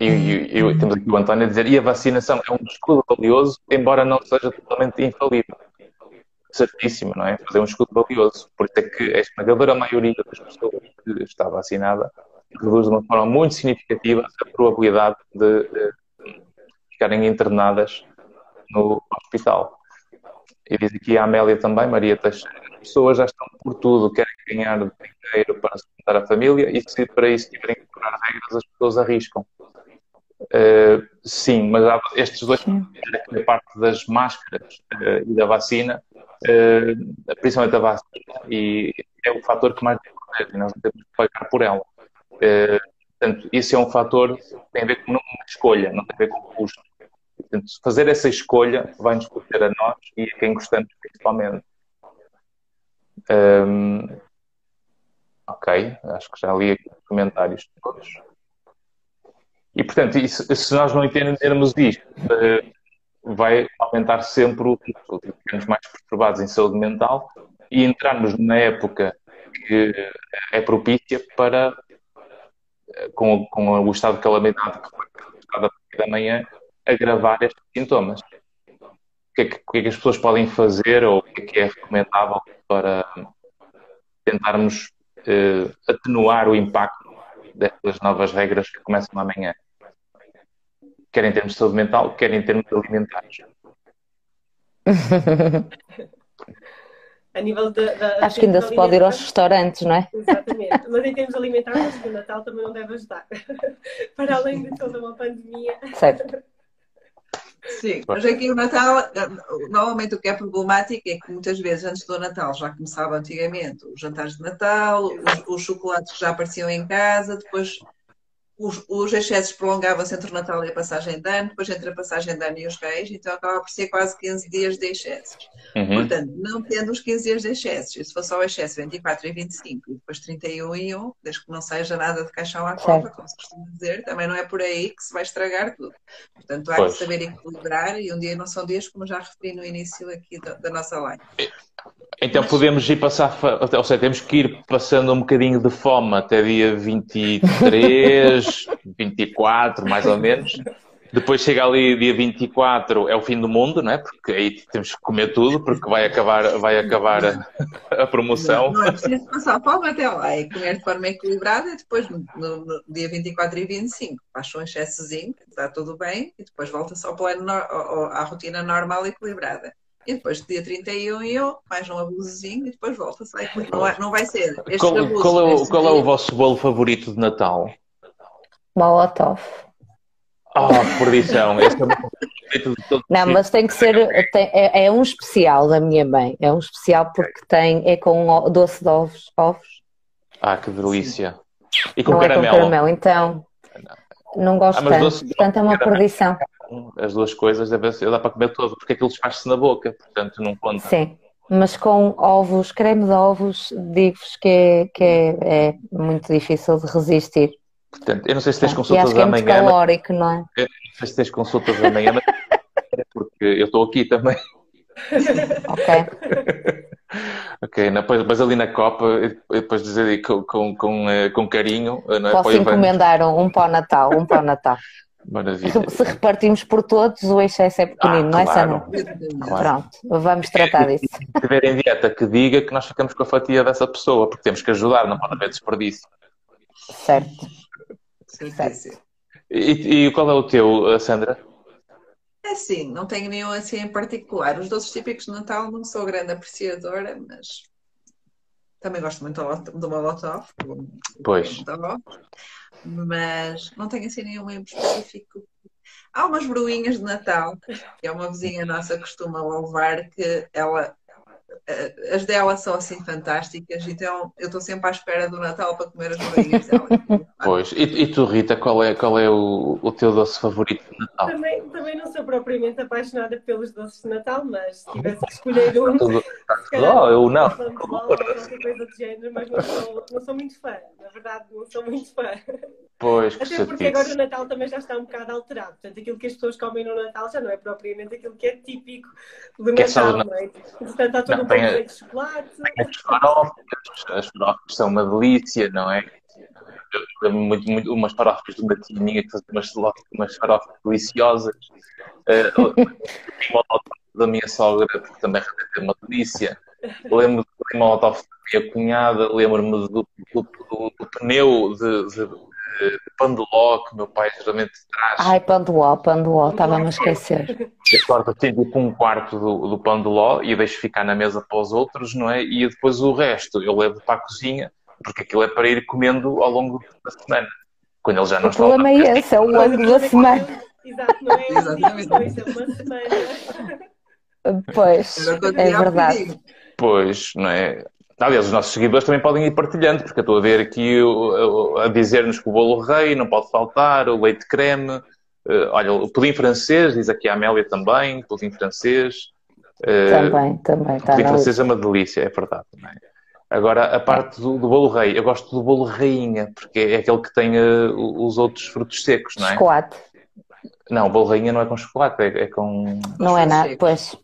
E, e, e temos aqui o António a dizer, e a vacinação é um escudo valioso, embora não seja totalmente infalível. Certíssimo, não é? Mas é um escudo valioso. Por isso é que a esmagadora maioria das pessoas que está vacinada reduz de uma forma muito significativa a probabilidade de, de ficarem internadas no hospital. E diz aqui a Amélia também, Maria Teixeira, as pessoas já estão por tudo, querem ganhar dinheiro para sustentar a família e se para isso tiverem que quebrar regras, as pessoas arriscam. Uh, sim, mas há estes dois, a parte das máscaras uh, e da vacina, uh, principalmente a vacina, e é o fator que mais protege, nós não temos que pagar por ela. portanto, isso é um fator que tem a ver com uma escolha, não tem a ver com custo. Portanto, fazer essa escolha vai-nos proteger a nós e a quem gostamos principalmente. Um, ok, acho que já li aqui os comentários todos. E, portanto, isso, se nós não entendermos isto, eh, vai aumentar sempre o risco de ficarmos mais perturbados em saúde mental e entrarmos numa época que é propícia para, eh, com, com o estado de calamidade que foi partir da manhã, agravar estes sintomas. O que, é que, o que, é que as pessoas podem fazer ou o que é que é recomendável para tentarmos eh, atenuar o impacto destas novas regras que começam amanhã? Quer em termos de saúde mental, quer em termos alimentares. a nível de, Acho que ainda se pode ir aos restaurantes, não é? Exatamente. Mas em termos alimentares, acho que o Natal também não deve ajudar. Para além de toda uma pandemia. Certo. Sim, mas aqui o Natal, normalmente o que é problemático é que muitas vezes antes do Natal já começava antigamente os jantares de Natal, os, os chocolates que já apareciam em casa, depois os, os excessos prolongavam-se entre o Natal e a passagem de ano, depois entre a passagem de ano e os reis, então acaba por ser quase 15 dias de excessos. Uhum. Portanto, não tendo os 15 dias de excessos, e se for só o excesso 24 e 25 e depois 31 e 1, desde que não seja nada de caixão à cova, como se costuma dizer, também não é por aí que se vai estragar tudo. Portanto, há pois. que saber equilibrar e um dia não são dias, como já referi no início aqui da, da nossa live. Então Mas... podemos ir passar, ou seja, temos que ir passando um bocadinho de fome até dia 23, 24, mais ou menos. Depois chega ali dia 24, é o fim do mundo, não é? Porque aí temos que comer tudo, porque vai acabar, vai acabar a, a promoção. Não, não é preciso passar fome até lá, é comer de forma equilibrada e depois no, no dia 24 e 25 baixa um excessozinho, está tudo bem, e depois volta-se ao plano, à rotina normal equilibrada. E depois dia 31 eu, mais um abusozinho e depois volta. Sai. Não, é, não vai ser. Qual, abusos, qual, é, o, qual é o vosso bolo favorito de Natal? Molotov. Ah, oh, perdição. Esse é o favorito de todos. Não, mas tem que ser. Tem, é, é, um especial da minha mãe. É um especial porque tem. É com doce de ovos. ovos. Ah, que delícia. E com não caramelo. É com caramelo, então. Não gosto ah, tanto. Portanto, é uma perdição as duas coisas deve ser, dá para comer todo, porque aquilo desfaz-se na boca, portanto não conta. Sim, mas com ovos, creme de ovos, digo-vos que, é, que é, é, muito difícil de resistir. Portanto, eu não sei se tens consultas acho que é amanhã. Muito calórico, não é? Eu não sei se tens consultas amanhã, mas é porque eu estou aqui também. ok. ok, depois ali na Copa, depois dizer com, com, com, eh, com carinho. Não é? Posso encomendar um, um pão Natal, um pão Natal. Maravilha. Se repartimos por todos, o excesso é pequenino, ah, não é, Sandra? Claro. Pronto, vamos tratar disso. Se estiver em dieta, que diga que nós ficamos com a fatia dessa pessoa, porque temos que ajudar, não pode haver desperdício. Certo. certo. E, e qual é o teu, Sandra? É sim, não tenho nenhum assim em particular. Os doces típicos de Natal não sou grande apreciadora, mas também gosto muito do Molotov. Pois mas não tenho assim nenhum em específico. Há umas bruinhas de Natal, que é uma vizinha nossa que costuma levar, que ela as dela são assim fantásticas, então eu estou sempre à espera do Natal para comer as bolinhas dela. Pois, e, e, tu, Rita, qual é, qual é o, o teu doce favorito de Natal? Também, também não sou propriamente apaixonada pelos doces de Natal, mas se tivesse que escolher um. Não, eu não. Qualquer coisa do género, mas não sou, não sou muito fã, na verdade, não sou muito fã. Pois, Até porque agora o Natal também já está um bocado alterado. Portanto, aquilo que as pessoas comem no Natal já não é propriamente aquilo que é típico do que é Natal, é não é? Portanto, há todo um pouco de chocolate. As farofas, as farofas são uma delícia, não é? Muito, muito umas farofas de uma tia minha que fazia umas, umas farofas deliciosas. Uh, da minha sogra, porque também é uma delícia. Lembro do molotov da minha cunhada, lembro-me do, do, do, do, pneu de, de, de pão de ló que meu pai geralmente traz. Ai, pão de ló, pão de ló, estava-me a esquecer. Eu corto assim, tipo um quarto do, do pão de ló e deixo ficar na mesa para os outros, não é? E depois o resto eu levo para a cozinha, porque aquilo é para ir comendo ao longo da semana. Quando ele já não o está. O problema é esse, é o longo da semana. Exato, não é Exatamente. é uma semana. Pois, é verdade. Pois, não é? Aliás, os nossos seguidores também podem ir partilhando, porque eu estou a ver aqui a dizer-nos que o bolo rei não pode faltar, o leite creme, eh, olha, o pudim francês, diz aqui a Amélia também, pudim francês. Eh, também, também. O pudim tá francês é uma delícia, é verdade. É? Agora, a parte do, do, bolo rei, eu gosto do bolo rainha, porque é aquele que tem uh, os outros frutos secos, não é? Chocolate. Não, o bolo rainha não é com chocolate, é, é com. Não é nada, pois.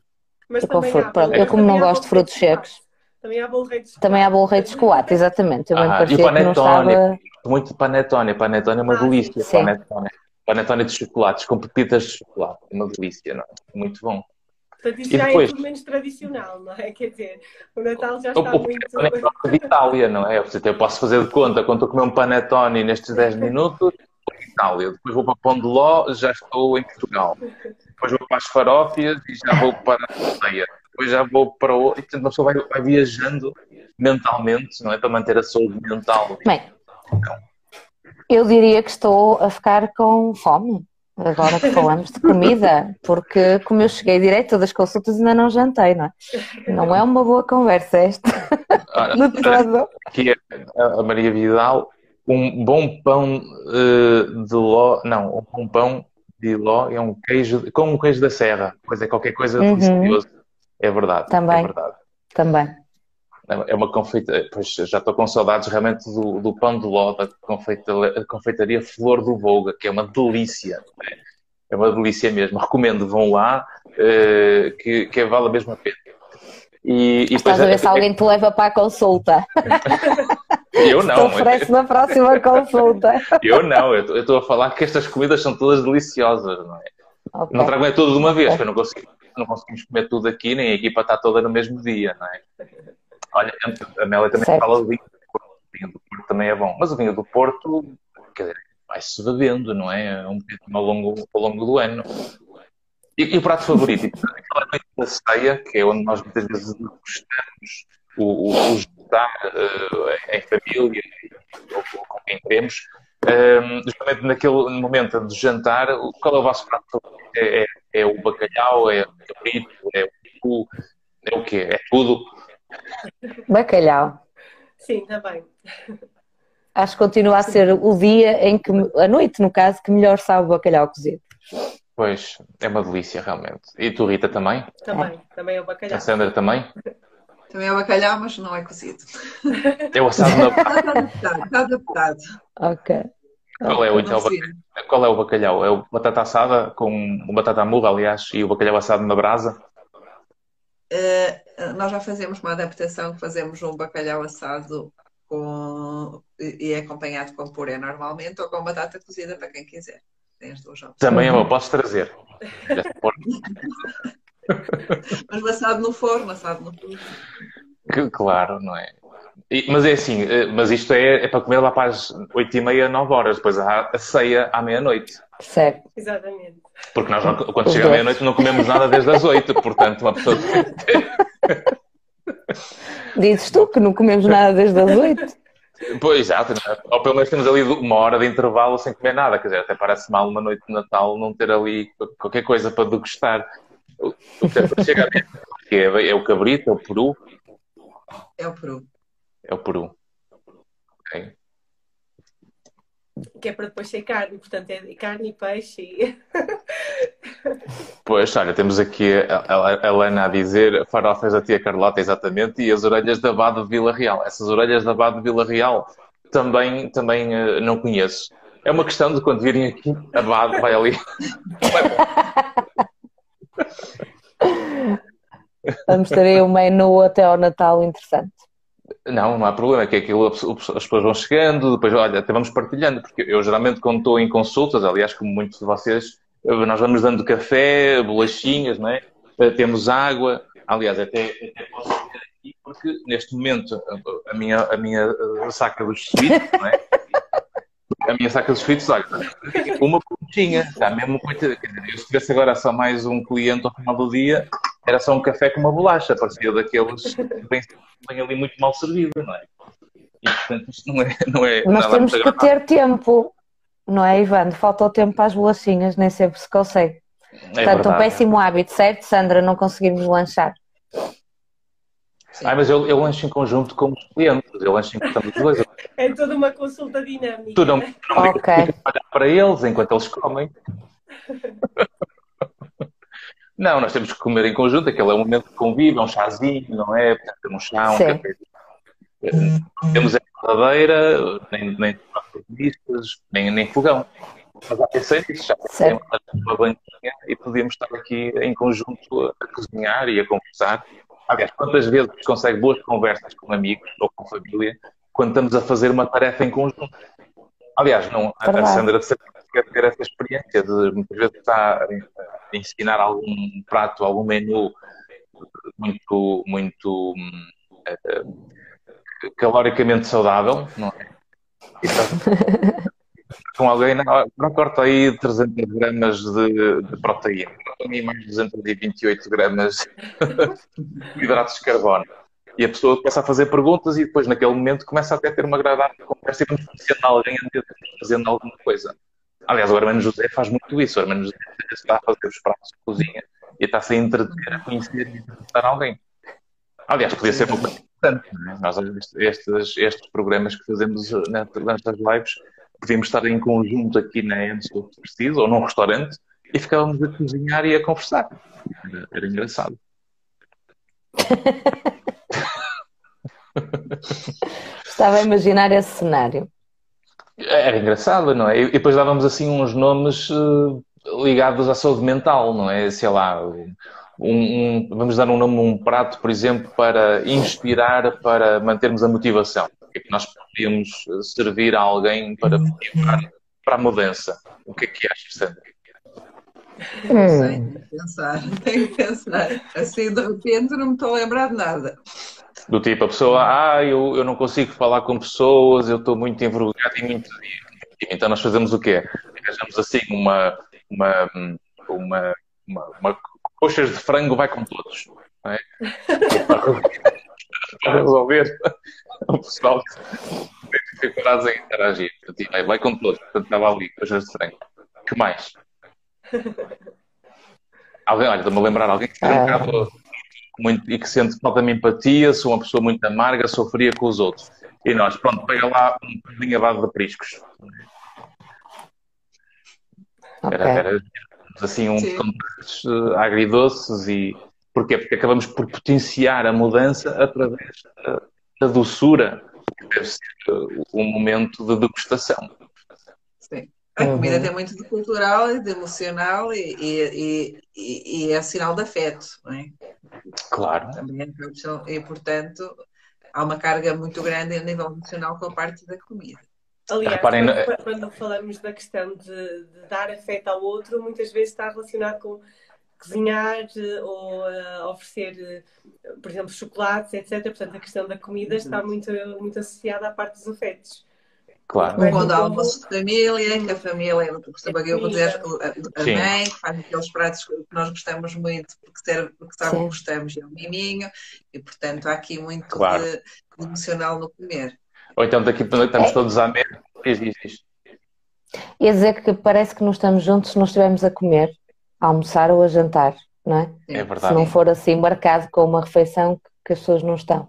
Mas eu, confio, eu como não gosto de frutos secos. Também há bolo rei de chocolate. Também há bolo rei de chocolate, exatamente. Eu ah, parecia e o panetone, que não estava... muito de panetone. Panetone é uma ah, delícia. Sim. Panetone. Panetone de chocolates, com pepitas de chocolate. É uma delícia, não é? Muito bom. Portanto, isso e já é depois... é tudo menos tradicional, não é? Quer dizer, o Natal já está o, muito... O de Itália, não é? Eu posso fazer de conta, quando estou a comer um panetone nestes 10 minutos, Itália. Depois vou para Pão de Ló, já estou em Portugal. Depois vou para as farófias e já vou para a ceia. Depois já vou para o. E portanto, a pessoa vai, vai viajando mentalmente, não é? Para manter a saúde mental. Bem, eu diria que estou a ficar com fome. Agora que falamos de comida, porque como eu cheguei direto das consultas ainda não jantei, não é? Não é uma boa conversa esta. Ora, no todo. Aqui é a Maria Vidal um bom pão uh, de ló, não, um bom pão de ló é um queijo, como um queijo da serra, pois é qualquer coisa uhum. delicioso. É verdade. É Também. É verdade. Também. É uma confeitaria, pois já estou com saudades realmente do, do pão de ló da confeitaria, confeitaria Flor do Volga, que é uma delícia. É? é uma delícia mesmo. Recomendo, vão lá, uh, que, que vale a mesma pena. E, e Estás a ver é, se alguém te leva para a consulta. Eu não. Te oferece na próxima consulta. Eu não, eu estou a falar que estas comidas são todas deliciosas, não é? Okay. Não trago é tudo de uma vez, okay. não, consigo, não conseguimos comer tudo aqui, nem a equipa está toda no mesmo dia, não é? Olha, a Mélia também certo. fala do vinho do Porto, o vinho do Porto também é bom, mas o vinho do Porto, quer dizer, vai-se bebendo, não é? Um bocadinho ao longo, ao longo do ano. E, e o prato favorito? Aquela noite da ceia, que é onde nós muitas vezes gostamos, o, o, o jantar uh, em família, ou, com quem queremos, um, justamente naquele momento de jantar, qual é o vosso prato favorito? É, é, é o bacalhau, é o cabrito, é o é o quê? É tudo? Bacalhau. Sim, também. Acho que continua a ser o dia em que, a noite no caso, que melhor sabe o bacalhau cozido. Pois, é uma delícia realmente. E tu, Rita, também? Também, é. também é o bacalhau. A Sandra também? Também é o bacalhau, mas não é cozido. É o assado na Está adaptado. Ok. Qual é, o, então, qual é o bacalhau? É o batata assada com o batata murra, aliás, e o bacalhau assado na brasa? Uh, nós já fazemos uma adaptação que fazemos um bacalhau assado com, e é acompanhado com puré normalmente ou com batata cozida para quem quiser. Tem as duas opções. Também é bom, posso trazer. Mas assado no forno, assado no forno. Claro, não é? E, mas é assim, eh, mas isto é, é para comer lá para as 8 e meia, 9 horas, depois há a ceia à meia-noite. Certo. Exatamente. Porque nós, quando chega à meia-noite, não comemos nada desde as 8, portanto, uma pessoa. Dizes tu que não comemos nada desde as 8? Pois, exato. Ou pelo menos temos ali uma hora de intervalo sem comer nada. Quer dizer, até parece mal uma noite de Natal não ter ali qualquer coisa para degustar. O que chega a é, é o cabrito, é o peru? É o peru. É o peru. Ok. Que é para depois ser carne, portanto é carne e peixe. E... Pois, olha, temos aqui a Helena a dizer farofas da tia Carlota, exatamente, e as orelhas da Abade de Vila Real. Essas orelhas da Abade de Vila Real também, também uh, não conheço. É uma questão de quando virem aqui, a BAD vai ali. Vamos ter aí um menu até ao Natal interessante. Não, não há problema, é que aquilo as pessoas vão chegando, depois, olha, até vamos partilhando, porque eu geralmente quando estou em consultas, aliás, como muitos de vocês, nós vamos dando café, bolachinhas, não é? Eh, temos água, aliás, até, até posso ver aqui, porque neste momento a minha, a minha eh, saca dos suítes, não é? A minha saca dos suítes, olha, uma pontinha, está mesmo dizer, se tivesse agora só mais um cliente ao final do dia, era só um café com uma bolacha, parecia daqueles que vem ali muito mal servido, não é? E portanto isto não é. Não é Mas temos que ter tempo, não é, Ivan? Falta o tempo para as bolachinhas, nem sempre se consegue. É Portanto, verdade. um péssimo hábito, certo, Sandra? Não conseguimos lanchar. Ah, mas eu, eu lancho em conjunto com os clientes, eu lancho em conjunto os dois. É toda uma consulta dinâmica. Tu não, não okay. olhar para eles enquanto eles comem. Não, nós temos que comer em conjunto, aquele é um momento de convívio, é um chazinho, não é? Portanto, um chá, um Sim. café. Temos a cadeira, nem, nem nem, nem fogão. Mas há pensei nisso, já temos uma banquinha e podíamos estar aqui em conjunto a, cozinhar e a conversar. Aliás, quantas vezes consegue boas conversas com amigos ou com família quando estamos a fazer uma tarefa em conjunto? Aliás, não, a Sandra quer ter essa experiência de muitas vezes estar a ensinar algum prato, algum menu muito, muito uh, caloricamente saudável, não é? Então, com alguém, não, corta aí 300 gramas de, de proteína, para mais 228 gramas de hidratos de carbono. E a pessoa começa a fazer perguntas e depois, naquele momento, começa até a ter uma agradável conversa e beneficiando alguém fazendo alguma coisa. Aliás, o Armando José faz muito isso. O Armando José está a fazer os pratos de cozinha e está-se a entreter, a conhecer e a entrevistar alguém. Aliás, podia ser muito importante. É? Nós, estes, estes programas que fazemos nas lives, podíamos estar em conjunto aqui na Enso, se preciso, ou num restaurante, e ficávamos a cozinhar e a conversar. Era, era engraçado. Estava a imaginar esse cenário. Era engraçado, não é? E depois dávamos assim uns nomes uh, ligados à saúde mental, não é? Sei lá, um, um, vamos dar um nome um prato, por exemplo, para inspirar, para mantermos a motivação. O que é que nós podíamos servir a alguém para motivar para a mudança? O que é que achas, Sandra? Não sei, tenho que pensar, tenho que pensar. Assim, de repente, não me estou a lembrar de nada. Do tipo, a pessoa, ah, eu, eu não consigo falar com pessoas, eu estou muito envergonhado e muito. Então nós fazemos o quê? Arranjamos assim uma, uma, uma, uma, uma coxas de frango vai com todos. É? Para resolver o pessoal que dificuldades em interagir. Vai com todos. Portanto, estava ali, coxas de frango. que mais? Alguém, olha, estou-me a lembrar alguém que ah. um bocado muito, e que sente falta de empatia, sou uma pessoa muito amarga, sofria com os outros. E nós, pronto, pega lá um bocadinho abaixo de priscos. Okay. Era, era, assim um uh, agridoces e porquê? Porque acabamos por potenciar a mudança através da, da doçura que deve ser uh, um momento de degustação. Sim. A comida uhum. tem muito de cultural e de emocional e, e, e, e é sinal de afeto, não é? Claro. Também é, e, portanto, há uma carga muito grande a nível emocional com a parte da comida. Aliás, Reparem, quando, quando, falamos da questão de, de, dar afeto ao outro, muitas vezes está relacionado com cozinhar ou uh, oferecer, uh, por exemplo, chocolates, etc. Portanto, a questão da comida está uhum. muito, muito associada à parte dos afetos. Claro. Quando há almoço de família, que a família, por exemplo, eu vou dizer a, mãe, que faz aqueles pratos que nós gostamos muito, porque, serve, porque sabe que gostamos, é um miminho, e portanto há aqui muito claro. de, de emocional no comer. Ou então daqui estamos é. todos à mesa. Diz, diz, diz. Ia dizer que parece que não estamos juntos se não estivermos a comer, a almoçar ou a jantar, não é? É verdade. Se não for assim marcado com uma refeição que as pessoas não estão.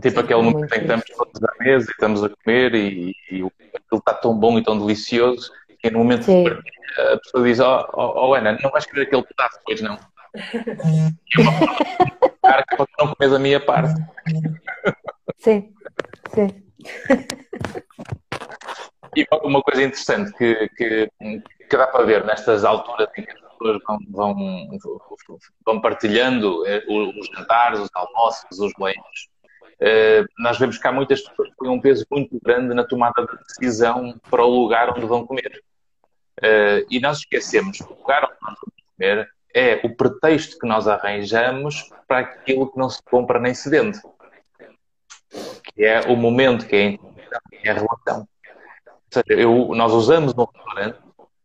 Tipo aquele momento em que estamos todos à mesa e estamos a comer e, e aquilo está tão bom e tão delicioso que no momento Sim. de partilha a pessoa diz, oh, oh, oh, Ana, não vais querer aquele pedaço depois não. e uma forma de que não comes a minha parte. Sim, sim. e uma coisa interessante que, que, que, dá para ver nestas alturas em que as pessoas vão, vão, vão partilhando eh, os jantares, os almoços, os banhos, nós vemos que há muitas pessoas que têm um peso muito grande na tomada de decisão para o lugar onde vão comer. Eh, e nós esquecemos que o lugar onde nós vamos comer é o pretexto que nós arranjamos para aquilo que não se compra nem se vende. Que é o momento, que é a, é a relação. Ou seja, eu, nós usamos um restaurante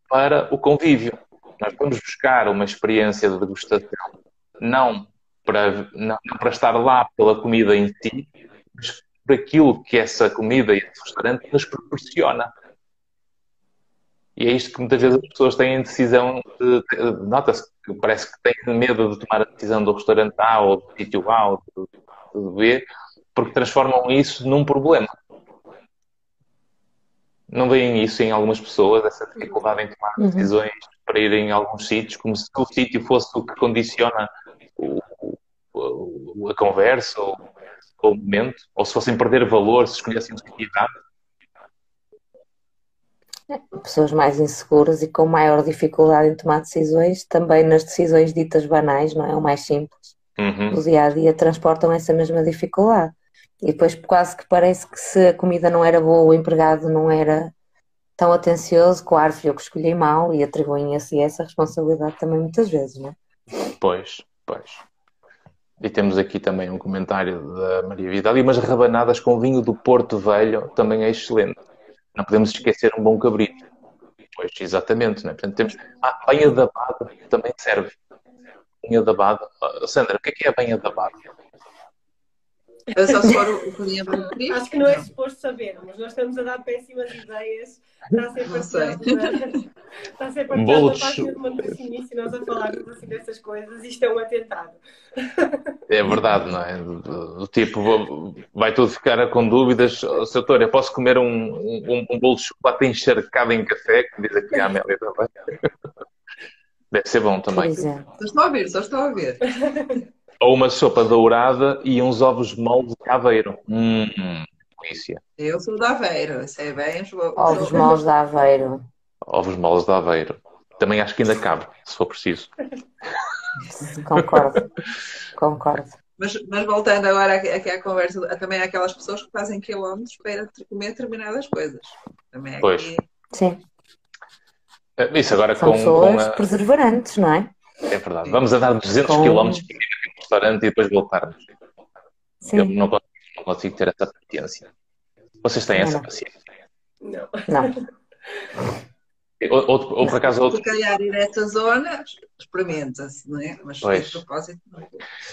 para o convívio. Nós vamos buscar uma experiência de degustação, não para, não, não para estar lá pela comida em si, mas por aquilo que essa comida e esse restaurante nos proporciona. E é isto que muitas vezes as pessoas têm a decisão de. Nota-se que parece que têm medo de tomar a decisão do restaurante A ou do sítio A ou do, do B, porque transformam isso num problema. Não veem isso em algumas pessoas, essa dificuldade em tomar uhum. decisões para ir em alguns sítios, como se o sítio fosse o que condiciona o, o, a conversa ou, ou, o momento, ou se fossem perder valor, se escolhessem sítio errado. Pessoas mais inseguras e com maior dificuldade em tomar decisões, também nas decisões ditas banais, não é? O mais simples, uhum. do dia a dia, transportam essa mesma dificuldade. E depois quase que parece que se a comida não era boa, o empregado não era tão atencioso, claro, fui eu que escolhi mal e atribuem a si essa responsabilidade também muitas vezes, não é? Pois, pois. E temos aqui também um comentário da Maria Vidal. E umas rabanadas com vinho do Porto Velho também é excelente. Não podemos esquecer um bom cabrito. Pois, exatamente. Né? Portanto, temos... Ah, banha da Bada também serve. Banha da Bada. Sandra, o que é, que é a banha da Bada? É só se for o que Acho que não é suposto saber, mas nós estamos a dar péssimas ideias. Está a ser partilhado está a ser partilhado na página de e nós a falarmos assim dessas coisas. Isto é um atentado. É verdade, não é? Do, tipo, vai tudo ficar com dúvidas. Oh, Doutor, eu posso comer um, um, um bolo de chocolate encharcado em café, que diz aqui a Amélia também. Deve ser bom também. Só estou a ver, só estou a ver. Ou uma sopa dourada e uns ovos moles de aveiro. Hum, delícia. Eu sou da Aveiro, sei bem. Ovos moles de Aveiro. Ovos moles de Aveiro. Também acho que ainda cabe, se for preciso. Concordo. Concordo. Mas, mas, voltando agora aqui à conversa, também há aquelas pessoas que fazem quilómetros para comer determinadas coisas. Também pois. Aqui... Sim. Eh, isso agora São com, pessoas com a... perseverantes, não é? É verdade. Vamos andar 200 com... quilómetros restaurante e depois voltarmos. Sim. Eu não consigo, não consigo ter essa paciência. Vocês têm não, essa paciência? Não. Não. Ou, ou, ou por acaso outro. Se calhar ir a essa zona, experimenta-se, não é? Mas pois. de propósito.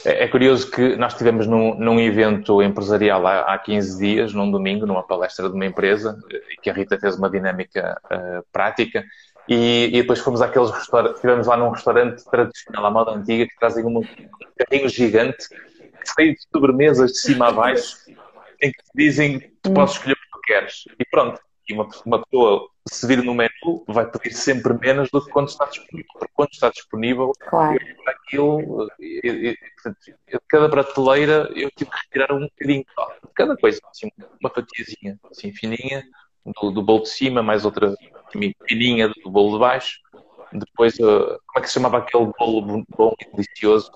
É, é, curioso que nós estivemos num, num evento empresarial há, há 15 dias, num domingo, numa palestra de uma empresa, e que a Rita fez uma dinâmica uh, prática. E, e, depois fomos àqueles restaurantes, estivemos lá num restaurante tradicional, à moda antiga, que trazem um carrinho gigante, cheio de sobremesas de cima a baixo, em que te dizem que tu podes escolher o que tu queres. E pronto, e uma, uma pessoa se vir no menu vai pedir sempre menos do que quando está disponível. Porque quando está disponível, claro. eu, aquilo, eu, eu, eu, cada prateleira eu tive que retirar um bocadinho de cada coisa, assim, uma fatiazinha assim fininha, do, do bolo de cima, mais outra fininha do bolo de baixo. Depois, uh, como é que se chamava aquele bolo bom e delicioso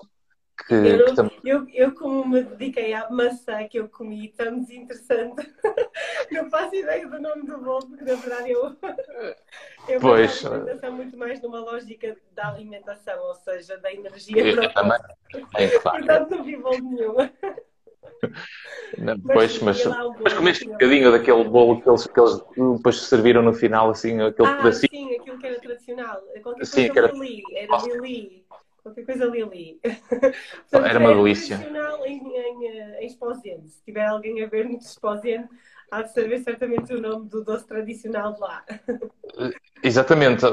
que, eu, que também... eu, eu, como me dediquei à maçã que eu comi, tão desinteressante, não faço ideia do nome do bolo, porque na verdade eu, eu pois. alimentação muito mais numa lógica da alimentação, ou seja, da energia eu, também. É, claro. Portanto, não vi bolo nenhum. Não, pois, mas, mas comeste um bocadinho daquele bolo que eles, que eles depois serviram no final, assim, aquele ah, pedacinho. Sim, aquilo que era tradicional. Qualquer sim, coisa era... Lili, era Lili qualquer coisa ali ali. Portanto, Era uma é delícia. Em, em, em Esposende. Se tiver alguém a ver no Esposende, há de saber certamente o nome do doce tradicional de lá. Exatamente.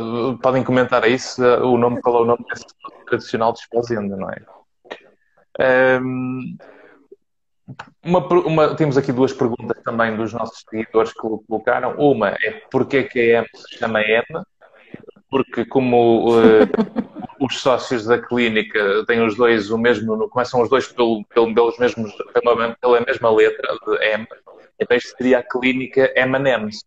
Podem comentar isso, o nome, qual é o nome desse doce tradicional de Esposende, não é? Um, uma, uma, temos aqui duas perguntas também dos nossos seguidores que colocaram. Uma é porquê é que a M se chama M? Porque como uh, os sócios da clínica têm os dois o mesmo, começam os dois pelo, pelo, pelos mesmos, pela, pela mesma letra de M, então isto seria a clínica M&M's.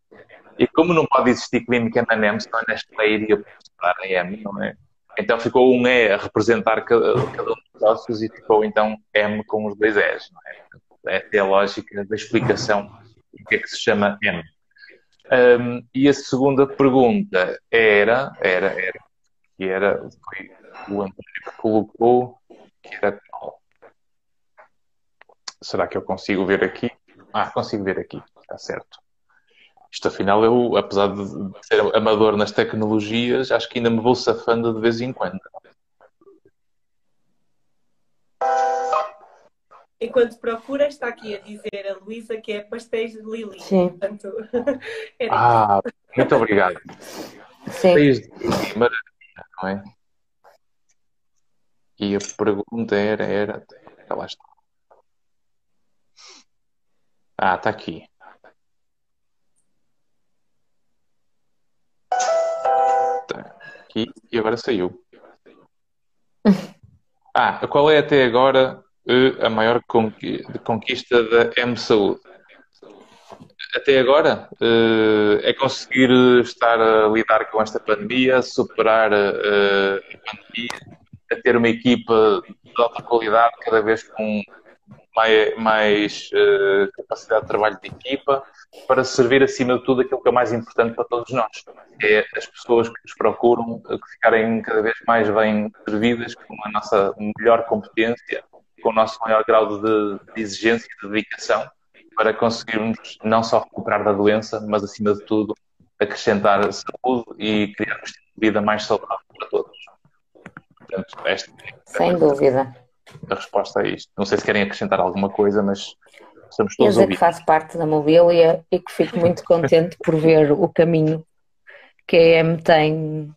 E como não pode existir clínica na NEM, senão a Nestlé iria a M, não é? Então ficou um E a representar cada, cada um dos sócios e ficou então M com os dois E's, é? Essa é a lógica da explicação do que é que se chama M. Um, e a segunda pergunta era, era, era, que era, foi o António que colocou, que era qual? Será que eu consigo ver aqui? Ah, consigo ver aqui, está certo. Isto afinal eu, apesar de ser amador nas tecnologias, acho que ainda me vou safando de vez em quando. Enquanto procura, está aqui a dizer a Luísa que é pastéis de Lili. Sim. Portanto, ah, muito obrigado. Sim. Pastéis de Lili, maravilha, não é? E a pergunta era, era, lá está. Ah, está aqui. Aqui e agora saiu. Ah, qual é até agora a maior conquista da M Saúde? Até agora é conseguir estar a lidar com esta pandemia, superar a pandemia, a ter uma equipa de alta qualidade, cada vez com mais, mais uh, capacidade de trabalho de equipa, para servir acima de tudo aquilo que é mais importante para todos nós, é as pessoas que nos procuram, eh, que ficarem cada vez mais bem servidas, com a nossa melhor competência, com o nosso maior grau de, de exigência e de dedicação, para conseguirmos não só recuperar da doença, mas acima de tudo acrescentar saúde e criar um de vida mais saudável para todos. Portanto, esta é Sem dúvida a resposta a isto. Não sei se querem acrescentar alguma coisa, mas estamos todos Eu dizer que faço parte da mobília e que fico muito contente por ver o caminho que a EM tem,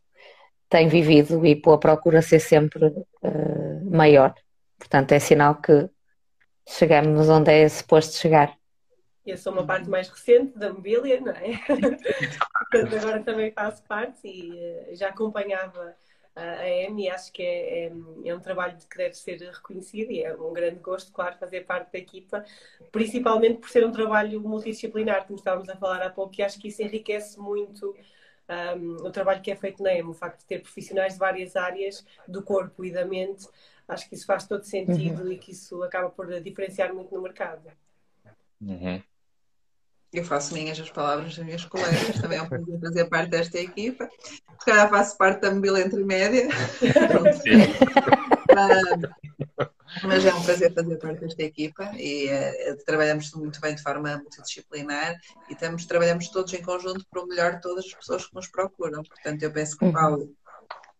tem vivido e pela procura ser sempre uh, maior. Portanto, é sinal que chegamos onde é suposto chegar. Eu sou uma parte mais recente da mobília, não é? Portanto, agora também faço parte e uh, já acompanhava a EMI, acho que é, é, é, um trabalho que deve ser reconhecido e é um grande gosto, claro, fazer parte da equipa, principalmente por ser um trabalho multidisciplinar, como estávamos a falar há pouco, e acho que isso enriquece muito um, o trabalho que é feito na EMI, o facto de ter profissionais de várias áreas do corpo e da mente, acho que isso faz todo sentido uhum. e que isso acaba por diferenciar muito no mercado. Uhum. Eu faço minhas as palavras das minhas colegas, também é um prazer fazer parte desta equipa. Se calhar faço parte da mobília entre média. mas é um prazer fazer parte desta equipa e uh, trabalhamos muito bem de forma multidisciplinar e estamos, trabalhamos todos em conjunto para o melhor de todas as pessoas que nos procuram. Portanto, eu penso que uhum. falo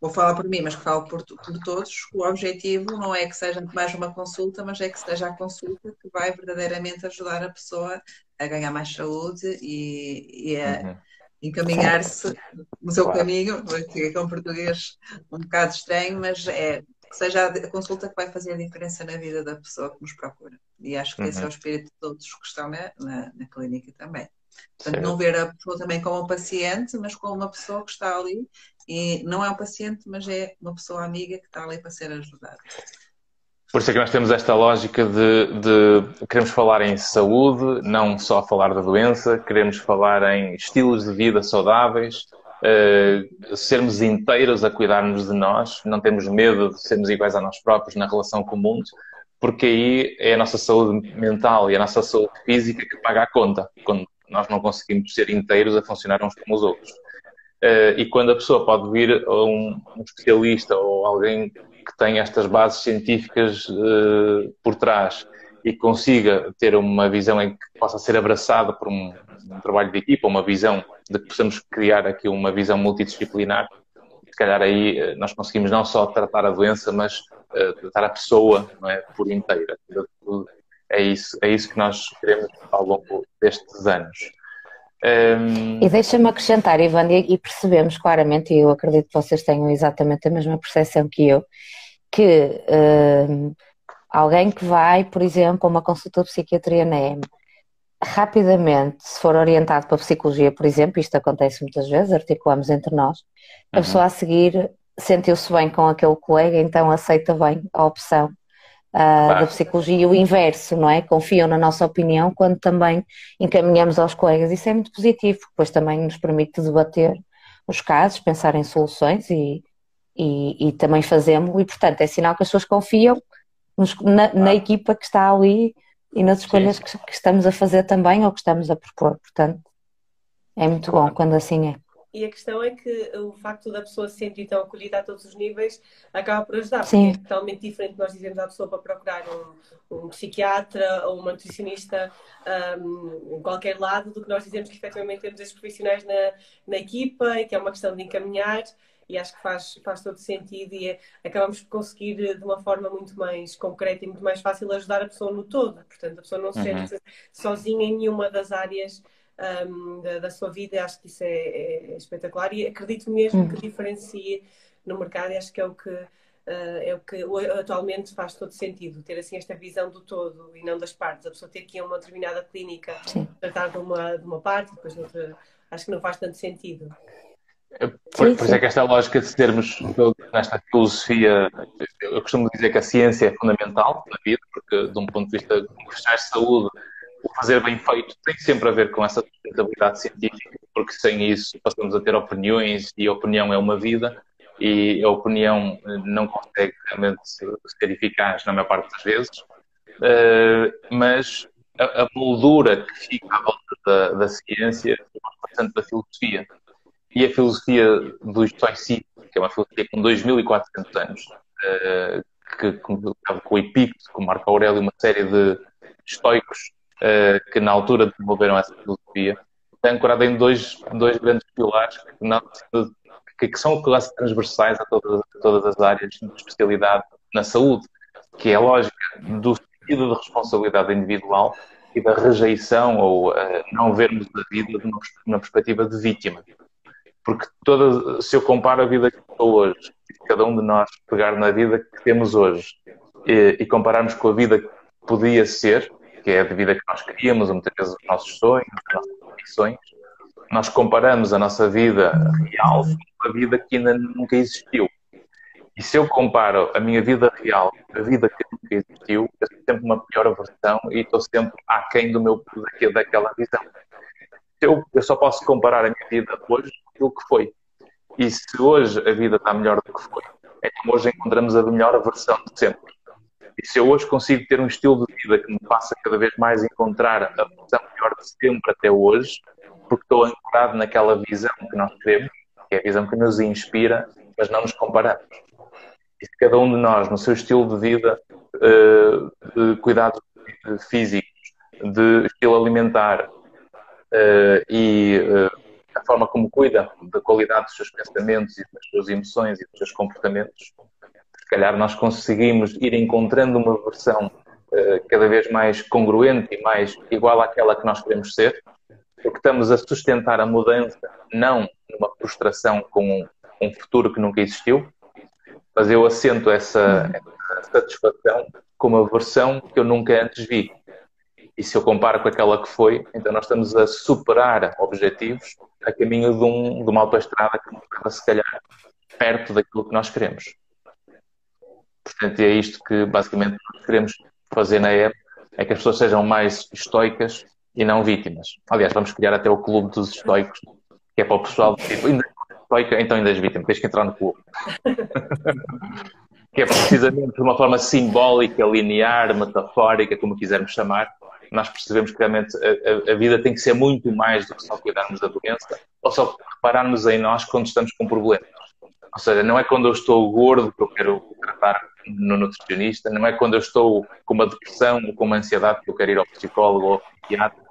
vou falar por mim, mas que falo por, por todos, o objetivo não é que seja mais uma consulta, mas é que seja a consulta que vai verdadeiramente ajudar a pessoa a ganhar mais saúde e, e a uhum. encaminhar-se no seu claro. caminho, que é um português um bocado estranho, mas é que seja a consulta que vai fazer a diferença na vida da pessoa que nos procura. E acho que uhum. esse é o uhum. espírito de todos que estão na, na, na clínica também. Portanto, certo. não ver a pessoa também como um paciente, mas como uma pessoa que está ali e não é um paciente, mas é uma pessoa amiga que está ali para ser ajudada. Por isso é que nós temos esta lógica de, de, queremos falar em saúde, não só falar da doença, queremos falar em estilos de vida saudáveis, uh, sermos inteiros a cuidarmos de nós, não temos medo de sermos iguais a nós próprios na relação com o mundo, porque aí é a nossa saúde mental e a nossa saúde física que paga a conta, quando nós não conseguimos ser inteiros a funcionar uns como os outros. Uh, e quando a pessoa pode vir a um, um especialista ou alguém que tem estas bases científicas uh, por trás e consiga ter uma visão em que possa ser abraçada por um, um, trabalho de equipa, uma visão de que possamos criar aqui uma visão multidisciplinar, se calhar aí uh, nós conseguimos não só tratar a doença, mas uh, tratar a pessoa é, por inteira. É isso, é isso que nós queremos ao longo destes anos. Um... E deixa-me acrescentar, Ivan, e percebemos claramente, e eu acredito que vocês tenham exatamente a mesma percepção que eu, que um, alguém que vai, por exemplo, a uma consulta de psiquiatria na EM, rapidamente, se for orientado para a psicologia, por exemplo, isto acontece muitas vezes, articulamos entre nós, a uhum. pessoa a seguir sentiu-se bem com aquele colega, então aceita bem a opção uh, da psicologia e o inverso, não é? Confiam na nossa opinião quando também encaminhamos aos colegas. Isso é muito positivo, pois também nos permite debater os casos, pensar em soluções e, e, e também fazemos. E, portanto, é sinal que as pessoas confiam nos, na, na, equipa que está ali e nas escolhas que, que, estamos a fazer também ou que estamos a propor. Portanto, é muito bom quando assim é. E a questão é que o facto da pessoa se sentir tão acolhida a todos os níveis acaba por ajudar, Sim. porque é totalmente diferente nós dizemos à pessoa para procurar um, um psiquiatra ou uma nutricionista um, em qualquer lado do que nós dizemos que efetivamente temos esses profissionais na, na equipa e que é uma questão de encaminhar e acho que faz, faz todo sentido e é, acabamos por conseguir de uma forma muito mais concreta e muito mais fácil ajudar a pessoa no todo. Portanto, a pessoa não se uhum. sente sozinha em nenhuma das áreas um, da, da, sua vida. Acho que isso é, é espetacular e acredito mesmo uhum. que diferencie no mercado e acho que é o que uh, é o que atualmente faz todo sentido, ter assim esta visão do todo e não das partes. A pessoa ter que ir a uma determinada clínica Sim. tratar de uma, de uma parte, depois de outra, acho que não faz tanto sentido. Por, por isso é que esta lógica de termos nesta filosofia, eu costumo dizer que a ciência é fundamental na vida, porque de um ponto de vista de saúde, fazer bem feito tem sempre a ver com essa sustentabilidade científica, porque sem isso passamos a ter opiniões e a opinião é uma vida e a opinião não consegue realmente ser eficaz na maior parte das vezes, uh, mas a, a, moldura que fica à volta da, da ciência é bastante da filosofia. E a filosofia do estoicismo, que é uma filosofia com 2.400 anos, uh, que, com, o Epicteto, com Marco Aurélio, uma série de estoicos uh, que na altura desenvolveram essa filosofia, está ancorada em dois, dois grandes pilares que, não, que, que são transversais a todas, a todas as áreas de especialidade na saúde, que é a lógica do sentido de responsabilidade individual e da rejeição ou uh, não vermos a vida numa perspectiva de vítima. Porque toda, se eu comparo a vida que estou hoje, cada um de nós pegar na vida que temos hoje e, e compararmos com a vida que podia ser, que é a vida que nós queríamos, muitas vezes os nossos sonhos, as nossas ambições, nós comparamos a nossa vida real com a vida que ainda nunca existiu. E se eu comparo a minha vida real com a vida que nunca existiu, eu sou sempre uma pior versão e estou sempre aquém do meu, daquela visão. Eu, eu só posso comparar a minha vida hoje com aquilo que foi. E se hoje a vida está melhor do que foi, então hoje encontramos a melhor versão de sempre. Se eu hoje consigo ter um estilo de vida que me faça cada vez mais encontrar a versão melhor de sempre até hoje, porque estou ancorado naquela visão que nós queremos, que é a visão que nos inspira, mas não nos comparamos. E se cada um de nós, no seu estilo de vida, eh, de cuidados físicos, de estilo alimentar eh, e eh, a forma como cuida da qualidade dos seus pensamentos e das suas emoções e dos seus comportamentos, se calhar nós conseguimos ir encontrando uma versão uh, cada vez mais congruente e mais igual àquela que nós queremos ser, porque estamos a sustentar a mudança não numa frustração com um, futuro que nunca existiu, mas eu assento essa, essa satisfação com uma versão que eu nunca antes vi. E se eu comparo com aquela que foi, então nós estamos a superar objetivos a caminho de, um, de uma autoestrada que leva, se calhar, perto daquilo que nós queremos. Portanto, é isto que basicamente queremos fazer na app, é que as pessoas sejam mais estoicas e não vítimas. Aliás, vamos criar até o clube dos estoicos, que é para o pessoal tipo, ainda estoica, então ainda és vítima, tens que entrar no clube. que é precisamente de uma forma simbólica, linear, metafórica, como quisermos chamar, nós percebemos que realmente a, a, a, vida tem que ser muito mais do que só cuidarmos da doença ou só repararmos em nós quando estamos com problemas. Ou seja, não é quando eu estou gordo que eu quero tratar no nutricionista, não é quando eu estou com uma depressão ou com uma ansiedade que eu quero ir ao psicólogo ou ao psiquiatra.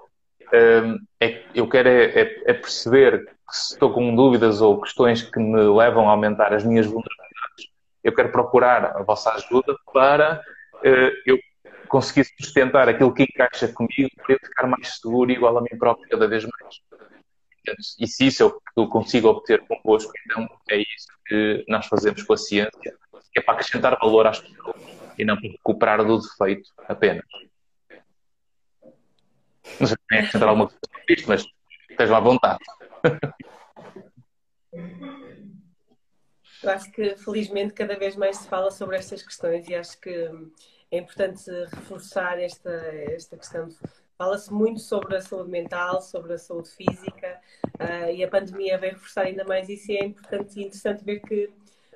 Hum, é, eu quero é, é, é, perceber que se estou com dúvidas ou questões que me levam a aumentar as minhas vulnerabilidades, eu quero procurar a vossa ajuda para uh, eu conseguir sustentar aquilo que encaixa comigo para eu ficar mais seguro e igual a mim próprio cada vez mais. E se isso eu consigo obter convosco, então é isso que nós fazemos com a ciência é para acrescentar valor às pessoas e não para recuperar do defeito apenas. Não sei se tem acrescentar alguma coisa sobre isto, mas estejam à vontade. Eu acho que felizmente cada vez mais se fala sobre estas questões e acho que é importante reforçar esta, esta questão Fala-se muito sobre a saúde mental, sobre a saúde física uh, e a pandemia veio reforçar ainda mais isso e é importante e interessante ver que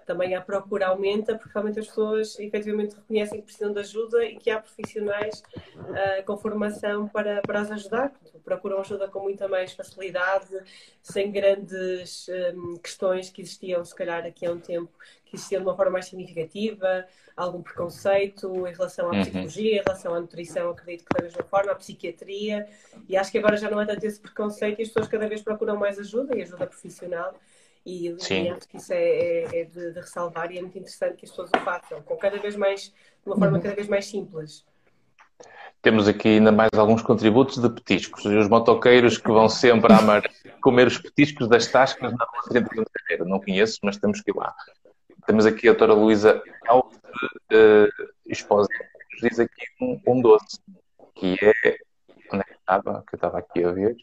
também a procura aumenta porque realmente as pessoas efetivamente reconhecem que precisam de ajuda e que há profissionais uh, com formação para, para as ajudar. Procuram ajuda com muita mais facilidade, sem grandes um, questões que existiam, se calhar, aqui há um tempo, que existiam de uma forma mais significativa, algum preconceito em relação à uhum. psicologia, em relação à nutrição, acredito que da mesma forma, à psiquiatria, e acho que agora já não há tanto esse preconceito e as pessoas cada vez procuram mais ajuda e ajuda profissional. E, e acho que isso é, é, é de, de, ressalvar e é muito interessante que as pessoas o façam, com cada vez mais, de uma forma uhum. cada vez mais simples. Temos aqui ainda mais alguns contributos de petiscos. E os motoqueiros que vão sempre a amar comer os petiscos das tascas na Rua 31 de Janeiro. Não conheço, mas temos que ir lá. Temos aqui a doutora Luísa Elf, uh, esposa, nos diz aqui um, um, doce, que é. Onde é que estava? Que eu estava aqui a ver.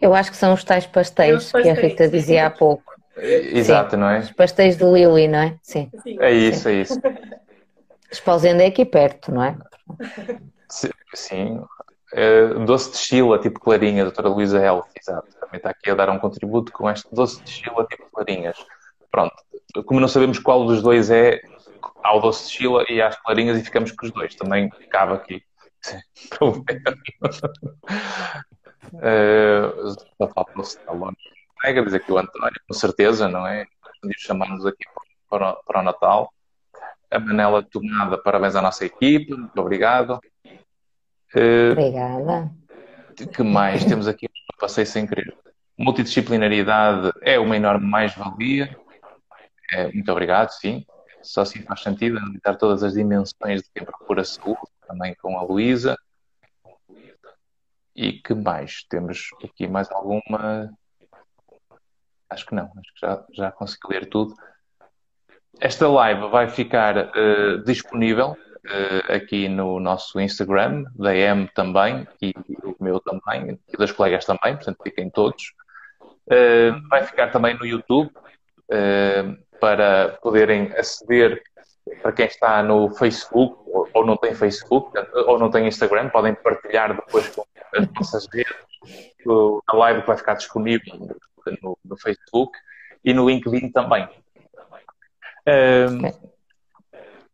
Eu acho que são os tais pastéis que a Rita dizia há pouco. Exato, Sim. não é? Os pastéis do Lili, não é? Sim. É isso, é isso. Esposenda é aqui perto, não é? Sim. É, doce de Chila, tipo clarinha, doutora Luísa Health, exato. Também está aqui a dar um contributo com este doce de Chila, tipo clarinhas. Pronto. Como não sabemos qual dos dois é, há o doce de Chila e há as clarinhas e ficamos com os dois. Também cabe aqui. uh, só falta o Diz aqui o António, com certeza, não é? Chamamos aqui para, para o Natal. A Manela Tomada, parabéns à nossa equipe, muito obrigado. Uh, Obrigada. que mais temos aqui? Passei sem querer. Multidisciplinaridade é uma enorme mais-valia. É, muito obrigado, sim. Só assim faz sentido analisar todas as dimensões de quem procura saúde, também com a Luísa. E que mais? Temos aqui mais alguma. Acho que não, acho que já, já consegui ler tudo. Esta live vai ficar uh, disponível uh, aqui no nosso Instagram, da M também, e o meu também, e das colegas também, portanto fiquem todos. Uh, vai ficar também no YouTube para poderem aceder para quem está no Facebook ou, ou não tem Facebook ou não tem Instagram, podem partilhar depois com as nossas redes. A live vai ficar disponível no, no Facebook e no LinkedIn também. Um,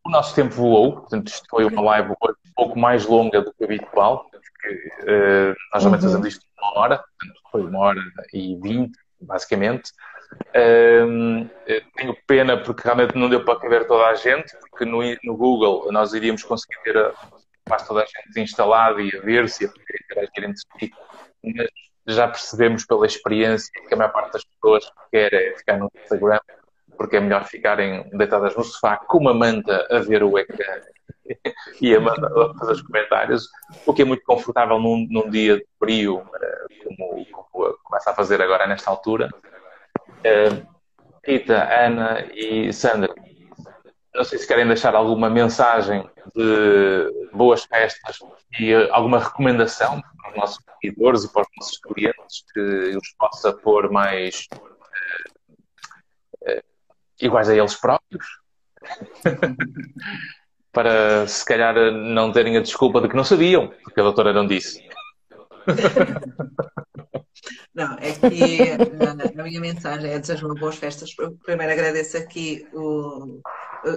o nosso tempo voou, portanto, isto foi uma live um pouco mais longa do que habitual, porque uh, nós geralmente uhum. fazemos isto uma hora, portanto, foi uma hora e vinte, basicamente. Um, tenho pena porque realmente não deu para caber toda a gente, porque no, no Google nós iríamos conseguir ter a, quase toda a gente instalada e a ver-se e a interagir entre si, mas já percebemos pela experiência que a maior parte das pessoas quer é ficar no Instagram, porque é melhor ficarem deitadas no sofá com uma manta a ver o ecrã e a, a fazer os comentários, o que é muito confortável num, num dia de frio, eh, como, como começa a fazer agora nesta altura. Uh, Rita, Ana e Sandra, não sei se querem deixar alguma mensagem de boas festas e alguma recomendação para os nossos seguidores e para os nossos clientes que os possa pôr mais uh, uh, iguais a eles próprios. para se calhar não terem a desculpa de que não sabiam, porque a doutora não disse. Não, é que a, minha mensagem é desejo uma boas festas. Primeiro agradeço aqui o.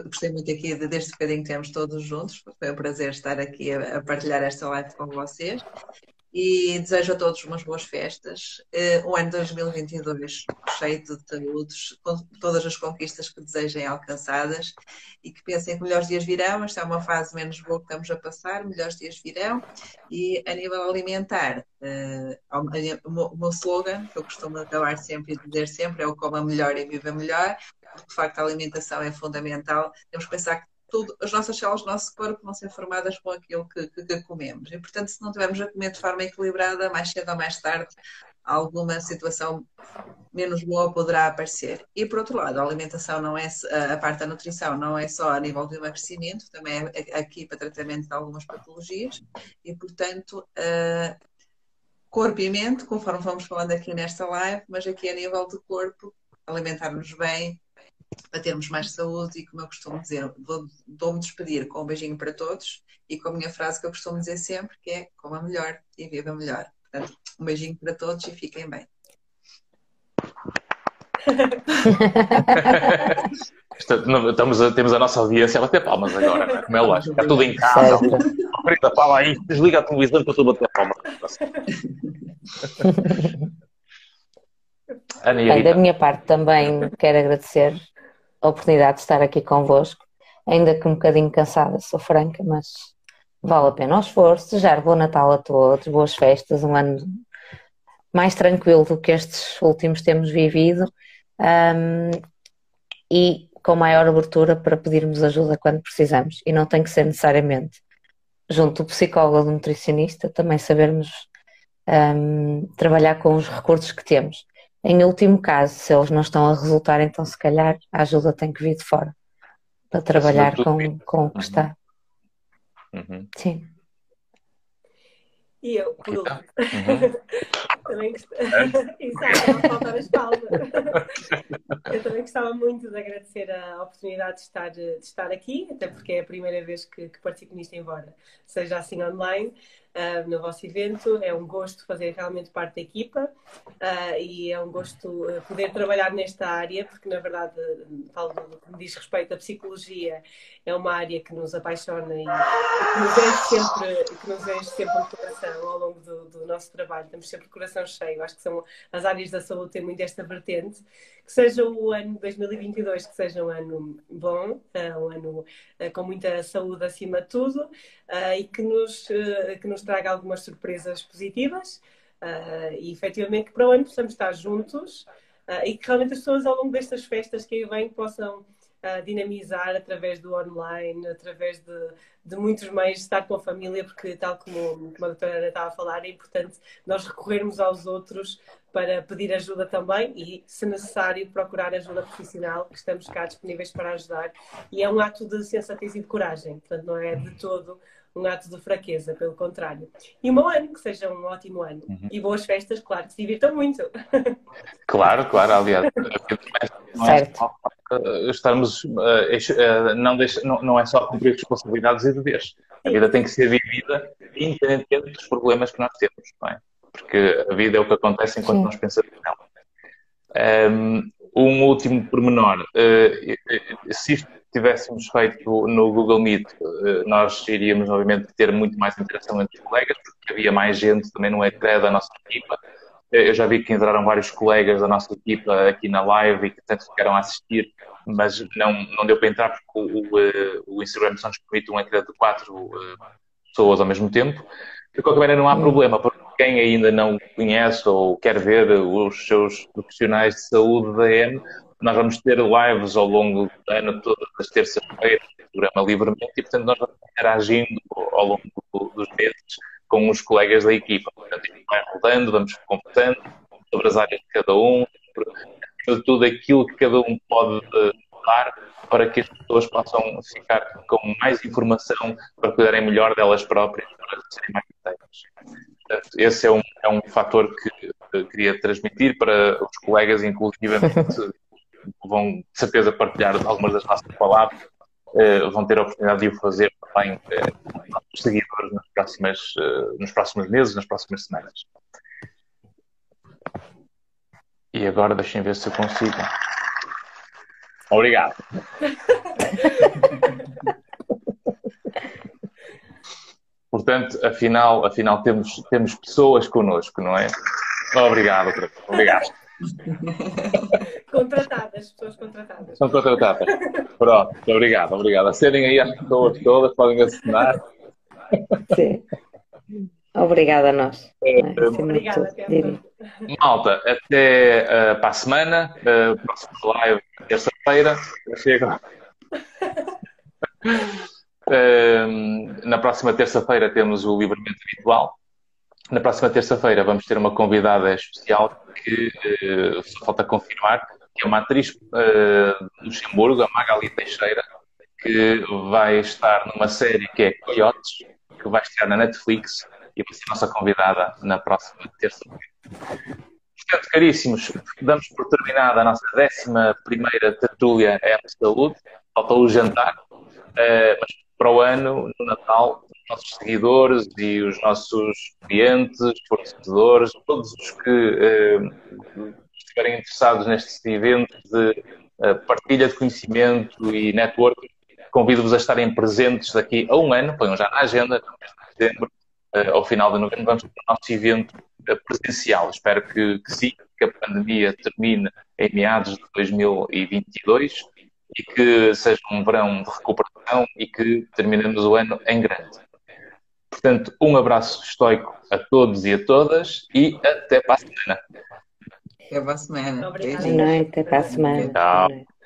Gostei muito aqui de, deste bocadinho que temos todos juntos. Foi um prazer estar aqui a, a partilhar esta live com vocês e desejo a todos umas boas festas. Uh, um ano 2022 cheio de saúdes, com todas as conquistas que desejem alcançadas e que pensem que melhores dias virão. Esta é uma fase menos boa que estamos a passar, melhores dias virão. E a nível alimentar, uh, o meu slogan, que eu costumo acabar sempre e dizer sempre, é o coma melhor e viva melhor. De facto, a alimentação é fundamental. Temos que pensar que tudo, as nossas células do nosso corpo vão ser formadas com aquilo que, que, que, comemos. E, portanto, se não tivermos a comer de forma equilibrada, mais cedo ou mais tarde, alguma situação menos boa poderá aparecer. E, por outro lado, a alimentação não é, a parte da nutrição não é só a nível do emagrecimento, também é aqui para tratamento de algumas patologias. E, portanto, uh, corpo e mente, conforme vamos falando aqui nesta live, mas aqui a nível do corpo, alimentar-nos bem, para termos mais saúde e, como eu costumo dizer, vou-me despedir com um beijinho para todos e com a minha frase que eu costumo dizer sempre, que é coma melhor e viva melhor. Portanto, um beijinho para todos e fiquem bem. Estamos a, temos a nossa audiência a bater palmas agora, né? como é lógico. Está tudo em casa. Querida, fala aí, desliga a televisão que eu estou a bater palmas. Bem, da minha parte também quero agradecer a oportunidade de estar aqui convosco, ainda que um bocadinho cansada, sou franca, mas vale a pena o esforço. Desejar bom Natal a todos, boas festas, um ano mais tranquilo do que estes últimos temos vivido um, e com maior abertura para pedirmos ajuda quando precisamos. E não tem que ser necessariamente junto do psicólogo ou do nutricionista, também sabermos um, trabalhar com os recursos que temos. Em último caso, se eles não estão a resultar, então se calhar a ajuda tem que vir de fora para trabalhar com, com o que está. Uhum. Sim. E eu, por último, uhum. também gostava. Exato, faltar as palmas. eu também gostava muito de agradecer a oportunidade de estar, de estar aqui, até porque é a primeira vez que, que participo nisto, embora seja assim online uh, no vosso evento. É um gosto fazer realmente parte da equipa uh, e é um gosto ah, poder trabalhar nesta área, porque na verdade, falo do que me diz respeito à psicologia, é uma área que nos apaixona e que nos enche sempre, que nos enche sempre o coração ao longo do, do nosso trabalho. Temos sempre o coração cheio. Acho que são as áreas da saúde têm muito esta vertente. Que seja o ano 2022, que seja um ano bom, um ano com muita saúde acima de tudo e que nos, que nos traga algumas surpresas positivas uh, e efetivamente que para o ano possamos estar juntos uh, e que realmente as pessoas ao longo destas festas que aí vêm possam uh, dinamizar através do online, através de, de muitos meios, estar com a família, porque tal como, como a doutora Ana estava a falar, é importante nós recorrermos aos outros para pedir ajuda também e, se necessário, procurar ajuda profissional, que estamos cá disponíveis para ajudar. E é um ato de sensatez e de coragem, portanto, não é de todo um ato de fraqueza, pelo contrário. E um bom ano, que seja um ótimo ano. Uhum. E boas festas, claro, que se divirtam muito. Claro, claro, aliás. certo. Estamos, não, deixa, não, não é só cumprir responsabilidades e deveres. A vida tem que ser vivida independentemente dos problemas que nós temos, não é? Porque a vida é o que acontece enquanto Sim. nós pensamos nela. Um último pormenor. Uh, se isto tivéssemos feito no Google Meet, uh, nós iríamos, obviamente, ter muito mais interação entre os colegas, porque havia mais gente também no ecrã da nossa equipa. Eu já vi que entraram vários colegas da nossa equipa aqui na live e que tanto ficaram a assistir, mas não, não deu para entrar porque o, o, o Instagram só nos permite um ecrã de quatro uh, pessoas ao mesmo tempo. De qualquer maneira, não há problema, porque quem ainda não conhece ou quer ver os seus profissionais de saúde da EM, nós vamos ter lives ao longo do ano, todas as terças-feiras, programa livremente, e portanto nós vamos interagindo ao longo dos meses com os colegas da equipa. Portanto, vai rodando, vamos conversando sobre as áreas de cada um, sobre tudo aquilo que cada um pode dar para que as pessoas possam ficar com mais informação para cuidarem melhor delas próprias, para serem mais inteiras. Portanto, esse é um, é um fator que queria transmitir para os colegas, inclusive vão de certeza partilhar algumas das nossas palavras, uh, vão ter a oportunidade de o fazer também uh, com os seguidores nas próximas, uh, nos próximos meses, nas próximas semanas. E agora deixem ver se eu consigo. Obrigado. Portanto, afinal, afinal temos, temos pessoas connosco, não é? Obrigado, obrigado. contratadas, pessoas contratadas. São contratadas. Pronto, obrigado, obrigado. Acedem aí às pessoas todas, podem assinar. Sim. Obrigada a nós. É, é Obrigada, Malta, até uh, para a semana. Uh, próximo live, terça-feira. Chega. na próxima terça-feira temos o livramento habitual. Na próxima terça-feira vamos ter uma convidada especial que uh, só falta confirmar, que é uma atriz uh, do Luxemburgo, a Magali Teixeira, que vai estar numa série que é Coyotes, que vai estar na Netflix e vai ser nossa convidada na próxima terça-feira. Portanto, caríssimos, damos por terminada a nossa décima primeira tertúlia em Saúde. Faltou o jantar, uh, mas para o ano, no Natal, nossos seguidores e os nossos clientes, fornecedores, todos os que uh, estiverem interessados neste evento de uh, partilha de conhecimento e networking, convido-vos a estarem presentes daqui a um ano, ponham já na agenda, no mês de dezembro, ao final de novembro, vamos para o nosso evento presencial. Espero que, que sim, que a pandemia termine em meados de 2022 e que seja um verão de recuperação e que terminemos o ano em grande. Portanto, um abraço estoico a todos e a todas e até para a semana. Até para a semana. Boa noite, até para a semana. Tchau.